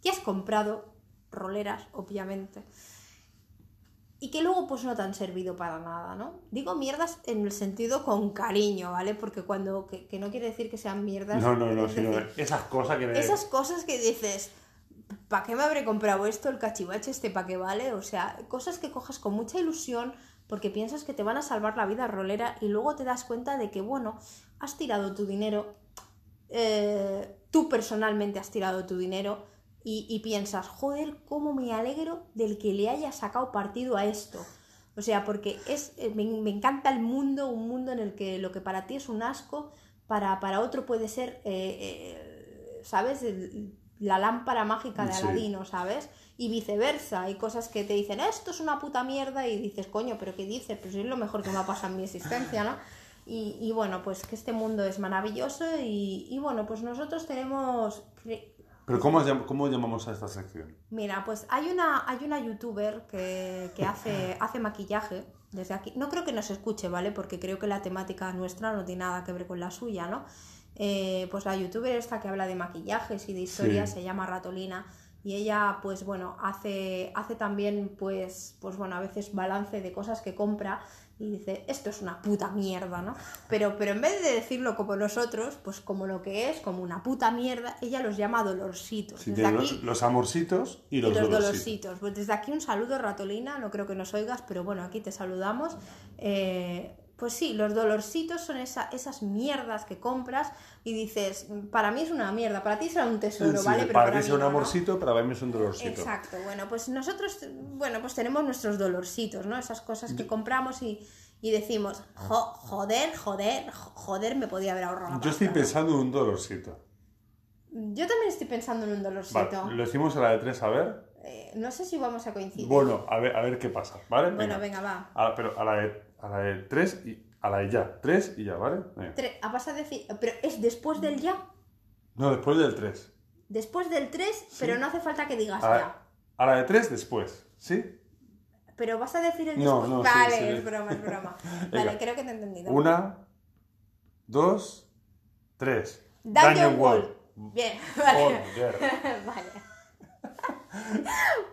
que has comprado, roleras, obviamente, y que luego pues no te han servido para nada, ¿no? Digo mierdas en el sentido con cariño, ¿vale? Porque cuando, que, que no quiere decir que sean mierdas. No, no, no, es sino decir, esas cosas que... esas cosas que dices, ¿para qué me habré comprado esto, el cachivache este, para qué vale? O sea, cosas que cojas con mucha ilusión porque piensas que te van a salvar la vida rolera y luego te das cuenta de que, bueno, has tirado tu dinero, eh, tú personalmente has tirado tu dinero y, piensas, joder, cómo me alegro del que le haya sacado partido a esto. O sea, porque es, eh, me, me encanta el mundo, un mundo en el que lo que para ti es un asco, para, para otro puede ser, eh, eh, ¿sabes? La lámpara mágica de Sí. Aladino, ¿sabes? Y viceversa. Hay cosas que te dicen, esto es una puta mierda, y dices, coño, pero ¿qué dices? Pues es lo mejor que me ha pasado en mi existencia, ¿no? Y, y bueno, pues que este mundo es maravilloso y, y bueno, pues nosotros tenemos... Pero ¿cómo, llam- cómo llamamos a esta sección? Mira, pues hay una, hay una youtuber que, que hace, hace maquillaje desde aquí. No creo que nos escuche, ¿vale? Porque creo que la temática nuestra no tiene nada que ver con la suya, ¿no? Eh, pues la youtuber esta que habla de maquillajes y de historias Sí. se llama Ratolina y ella pues bueno hace, hace también pues, pues bueno a veces balance de cosas que compra y dice esto es una puta mierda, ¿no? Pero, pero en vez de decirlo como nosotros, pues como lo que es, como una puta mierda, ella los llama dolorcitos. Sí, Desde aquí- los, los amorcitos y y los, los dolorcitos. dolorcitos. Pues desde aquí un saludo, Ratolina. No creo que nos oigas, pero bueno, aquí te saludamos. Eh, pues sí, los dolorcitos son esa- esas mierdas que compras y dices, para mí es una mierda, para ti será un tesoro, Sí, ¿vale? Pero para para ti es un no, ¿no? amorcito, para mí es un dolorcito. Exacto, bueno, pues nosotros, bueno, pues tenemos nuestros dolorcitos, ¿no? Esas cosas que compramos y, y decimos, "Jo- joder, joder, jo- joder, me podía haber ahorrado. Yo estoy pasta". pensando en un dolorcito. Yo también estoy pensando en un dolorcito. Vale, lo decimos a la de tres, a ver. Eh, no sé si vamos a coincidir. Bueno, a ver, a ver qué pasa, ¿vale? Bueno, venga, va. A- pero a la de, a la de tres y a la de ya. Tres y ya, ¿vale? Venga. Tre- ah, vas a decir, pero es después del ya, No, después del tres. después del 3, pero no hace falta que digas A la, ya. a la de tres después, ¿sí? Pero vas a decir el No, después. no, sí, vale, sí. es broma, es broma. Venga. vale, creo que te he entendido. Una, dos, tres. Dungeon Wall. Bien, vale. Joder. vale.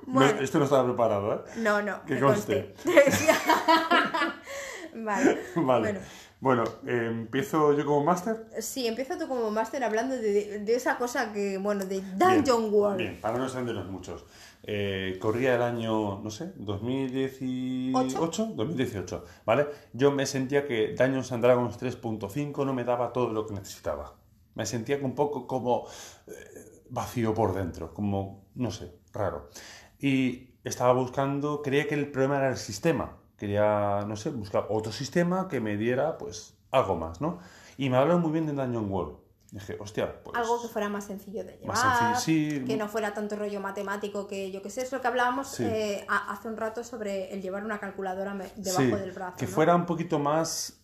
No, esto no estaba preparado, ¿eh? No, no, Que conste. vale. Vale. Bueno, Bueno, eh, empiezo yo como máster. sí, empieza tú como máster hablando de, de esa cosa que, bueno, de Dungeon Bien, World. Bien, para no extendernos muchos. Eh, corría el año, no sé, 2018, 2018, ¿vale? Yo me sentía que Dungeons and Dragons 3.5 no me daba todo lo que necesitaba. Me sentía un poco como eh, vacío por dentro, como, no sé, raro. Y estaba buscando, creía que el problema era el sistema. Quería, no sé, buscar otro sistema que me diera, pues, algo más, ¿no? Y me hablaron muy bien de Dungeon World. Dije, hostia, pues... Algo que fuera más sencillo de llevar, Más sencillo, sí. que no fuera tanto rollo matemático que yo que sé, es lo que hablábamos Sí. eh, hace un rato sobre el llevar una calculadora debajo Sí, del brazo. que ¿no? fuera un poquito más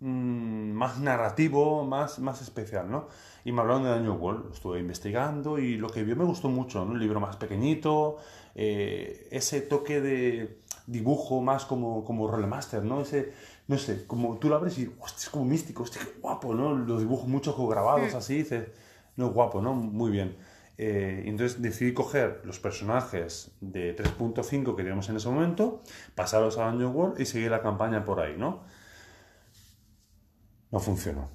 mm, más narrativo, más, más especial, ¿no? Y me hablaron de Daño Wall, estuve investigando y lo que vi me gustó mucho, ¿no? Un libro más pequeñito, eh, ese toque de dibujo más como, como Rolemaster, ¿no? Ese, no sé, como tú lo abres y, hostia, es como místico, hostia, qué guapo, ¿no? Lo dibujo mucho con grabados así, dices, no, es guapo, ¿no? Muy bien. Eh, entonces decidí coger los personajes de 3.5 que teníamos en ese momento, pasarlos a Dungeon World y seguir la campaña por ahí, ¿no? No funcionó.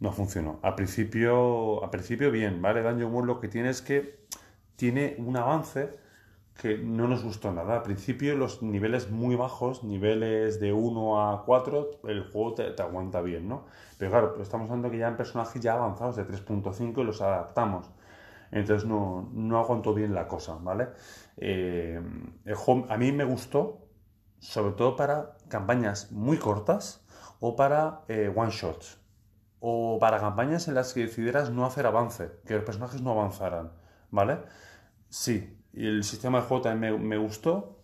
No funcionó. Al principio, al principio bien, ¿vale? Dungeon World lo que tiene es que tiene un avance que no nos gustó nada. Al principio los niveles muy bajos, niveles de 1 a 4, el juego te, aguanta bien, ¿no? Pero claro, estamos hablando que ya en personajes ya avanzados de 3.5 y los adaptamos entonces no, no aguantó bien la cosa, ¿vale? Eh, a mí me gustó, sobre todo para campañas muy cortas o para eh, one shots o para campañas en las que decidieras no hacer avance, que los personajes no avanzaran, ¿vale? Sí, el sistema de juego también me, me gustó,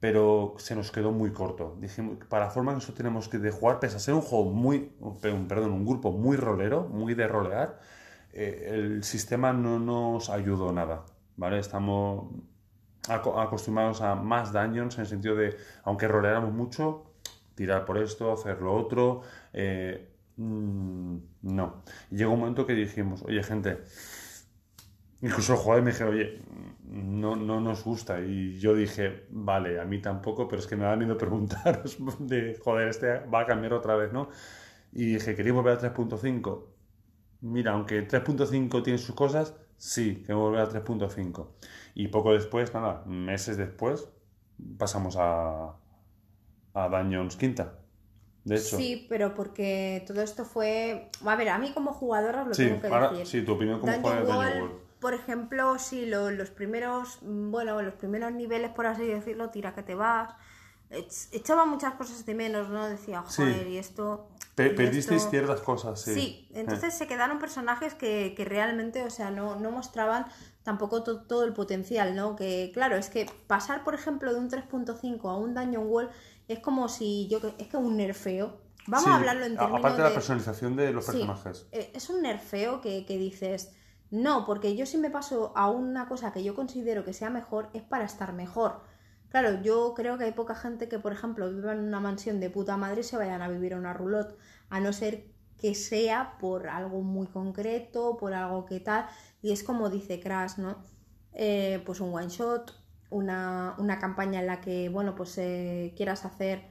pero se nos quedó muy corto. Dijimos, para la forma que nosotros tenemos que de jugar, pese a ser un juego muy, perdón, un grupo muy rolero, muy de rolear, eh, el sistema no nos ayudó nada, ¿vale? Estamos acostumbrados a más dungeons en el sentido de, aunque roleáramos mucho, tirar por esto, hacer lo otro, eh, mm, no. llegó un momento que dijimos, oye gente, incluso el jugador me dijeron, oye, no, no nos gusta. Y yo dije, vale, a mí tampoco, pero es que me da miedo preguntaros de, joder, este va a cambiar otra vez, ¿no? Y dije, ¿queréis volver a 3.5? mira, aunque 3.5 tiene sus cosas, sí, que volver a 3.5. Y poco después, nada, meses después, pasamos a, a Dungeons Quinta. De hecho. Sí, pero porque todo esto fue. A ver, a mí como jugadora lo tengo que decir. Sí, tu opinión como jugadora de Por ejemplo, sí, los primeros. Bueno, los primeros niveles, por así decirlo, tira que te vas echaba muchas cosas de menos, ¿no? Decía, joder, y esto... perdisteis ciertas cosas, sí. Sí, entonces se quedaron personajes que, que, realmente, o sea, no, no mostraban tampoco todo el potencial, ¿no? Que claro, es que pasar, por ejemplo, de un 3.5 a un Dungeon Wall es como si yo... Es que un nerfeo... Vamos a hablarlo en términos Aparte de la personalización de los personajes. Eh, es un nerfeo que, que dices... No, porque yo si me paso a una cosa que yo considero que sea mejor, es para estar mejor. Claro, yo creo que hay poca gente que, por ejemplo, viva en una mansión de puta madre y se vayan a vivir a una roulotte, a no ser que sea por algo muy concreto, por algo que tal, y es como dice Crash, ¿no? Eh, pues un one shot, una, una, campaña en la que, bueno, pues eh, quieras hacer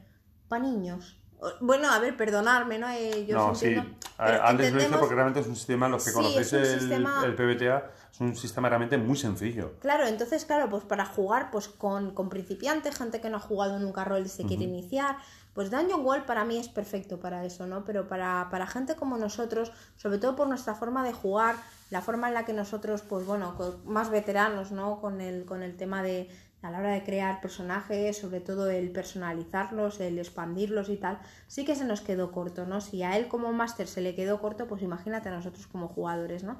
para niños, bueno, a ver, perdonarme, ¿no? Eh, yo no, sí. Antes lo hice porque realmente es un sistema, los que conocéis el, PBTA, es un sistema realmente muy sencillo. Claro, entonces, claro, pues para jugar pues con, con principiantes, gente que no ha jugado nunca rol y se quiere iniciar, pues Dungeon Wall para mí es perfecto para eso, ¿no? Pero para, para gente como nosotros, sobre todo por nuestra forma de jugar, la forma en la que nosotros, pues bueno, más veteranos, ¿no? Con el, con el tema de a la hora de crear personajes, sobre todo el personalizarlos, el expandirlos y tal, sí que se nos quedó corto, ¿no? Si a él como máster se le quedó corto, pues imagínate a nosotros como jugadores, ¿no?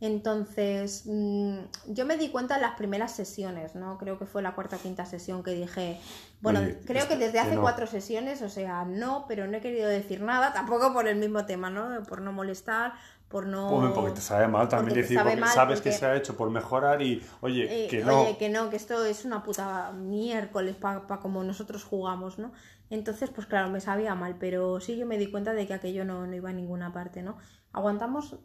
Entonces, mm, yo me di cuenta en las primeras sesiones, ¿no? Creo que fue la cuarta o quinta sesión que dije, bueno, creo que desde hace cuatro sesiones, o sea, no, pero no he querido decir nada, tampoco por el mismo tema, ¿no? Por no molestar, por no... porque te sabe mal también decir, porque sabes que se ha hecho por mejorar y, oye, eh, que no... Oye, que no, que esto es una puta miércoles para como nosotros jugamos, ¿no? Entonces, pues claro, me sabía mal, pero sí yo me di cuenta de que aquello no, no iba a ninguna parte, ¿no? Aguantamos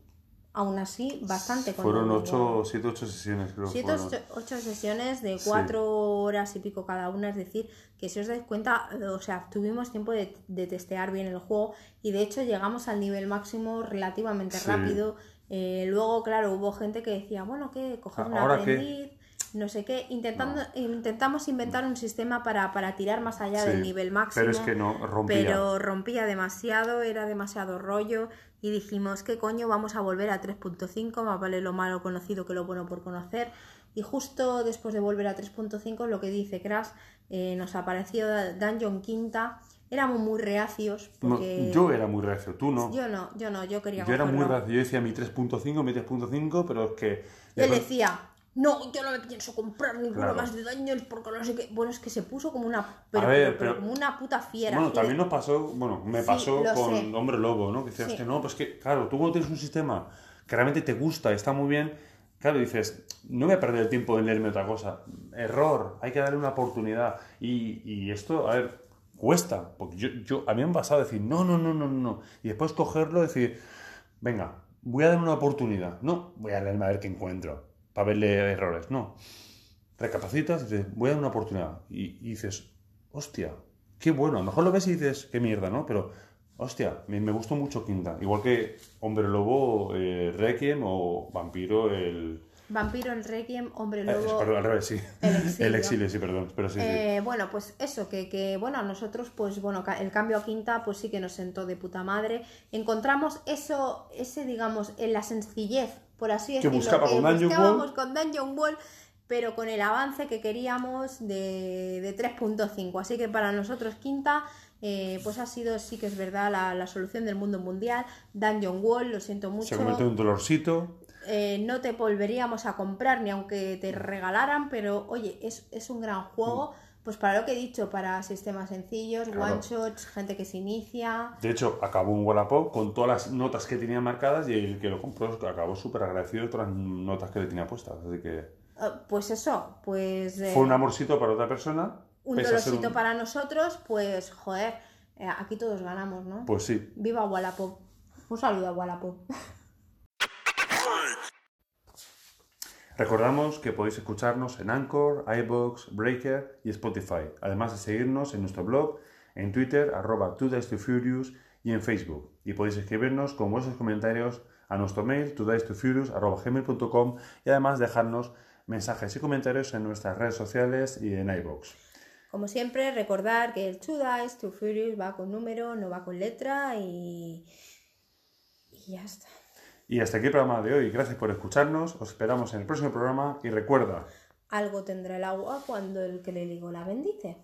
aún así bastante. Fueron 8, 7, 8 sesiones, creo. 7, 8 sesiones de 4 horas y pico cada una, es decir, que si os dais cuenta, o sea, tuvimos tiempo de, de testear bien el juego y de hecho llegamos al nivel máximo relativamente rápido. Eh, luego, claro, hubo gente que decía, bueno, ¿qué? Coger un aprendiz. no sé qué, intentando, intentamos inventar un sistema para, para tirar más allá del nivel máximo. Pero es que no, rompía. Pero rompía demasiado, era demasiado rollo y dijimos, ¿qué coño? Vamos a volver a 3.5, más vale lo malo conocido que lo bueno por conocer. Y justo después de volver a 3.5, lo que dice Crash, eh, nos apareció Dungeon Quinta. Éramos muy reacios. Porque... yo era muy reacio, tú no. Yo no, yo no, yo quería Yo era muy reacio, yo decía mi 3.5, mi 3.5, pero es que. Yo decía, no, yo no me pienso comprar ninguno Claro. más de Daniels porque no sé qué. Bueno, es que se puso como una. Pero, A ver, pero- pero pero- como una puta fiera. Bueno, también de- nos pasó, bueno, me Sí, pasó con sé. Hombre Lobo, ¿no? Que decías Sí. que no, pues que, claro, tú cuando tienes un sistema que realmente te gusta, está muy bien, claro, dices, no voy a perder el tiempo en leerme otra cosa. Error, hay que darle una oportunidad. Y, y esto, a ver, cuesta, porque yo, yo, a mí me han pasado decir, no, no, no, no, no. Y después cogerlo y decir, venga, voy a darle una oportunidad. No, voy a leerme a ver qué encuentro, para verle errores. No. Recapacitas y dices, voy a dar una oportunidad. Y, y dices, hostia, qué bueno. A lo mejor lo ves y dices, qué mierda, ¿no? Pero, hostia, me, me gustó mucho Quinta. Igual que Hombre Lobo, eh, Requiem o Vampiro, el. Vampiro, el Requiem, Hombre eh, Lobo. perdón, al revés, sí. El exilio. El exilio, sí, perdón. Pero sí, sí. Eh, bueno, pues eso, que, que, bueno, a nosotros, pues bueno, el cambio a quinta, pues sí que nos sentó de puta madre. Encontramos eso, ese, digamos, en la sencillez, por así Que decirlo, buscaba con Dungeon buscábamos con Dungeon Wall, pero con el avance que queríamos de, de 3.5. Así que para nosotros quinta, eh, pues ha sido, sí que es verdad, la, la solución del mundo mundial. Dungeon Wall, lo siento mucho. Se convirtió en un dolorcito. Eh, no te volveríamos a comprar ni aunque te regalaran, pero oye, es, es un gran juego, pues para lo que he dicho, para sistemas sencillos, Mm. Claro. one shots, gente que se inicia. De hecho, acabó un Wallapop con todas las notas que tenía marcadas y el que lo compró acabó súper agradecido de todas las notas que le tenía puestas. Así que Eh, pues eso, pues eh, fue un amorcito para otra persona. un dolorcito un- para nosotros, pues joder, eh, aquí todos ganamos, ¿no? Pues sí, Viva Wallapop. Un saludo a Wallapop. Recordamos que podéis escucharnos en Anchor, iBox, Breaker y Spotify, además de seguirnos en nuestro blog, en Twitter, arroba Furious y en Facebook. Y podéis escribirnos con vuestros comentarios a nuestro mail, gmail.com y además dejarnos mensajes y comentarios en nuestras redes sociales y en iBox. Como siempre, recordar que el Two Dice, Two Furious va con número, no va con letra y... y ya está. Y hasta aquí el programa de hoy. Gracias por escucharnos. Os esperamos en el próximo programa y recuerda. Algo tendrá el agua cuando el que le digo la bendice.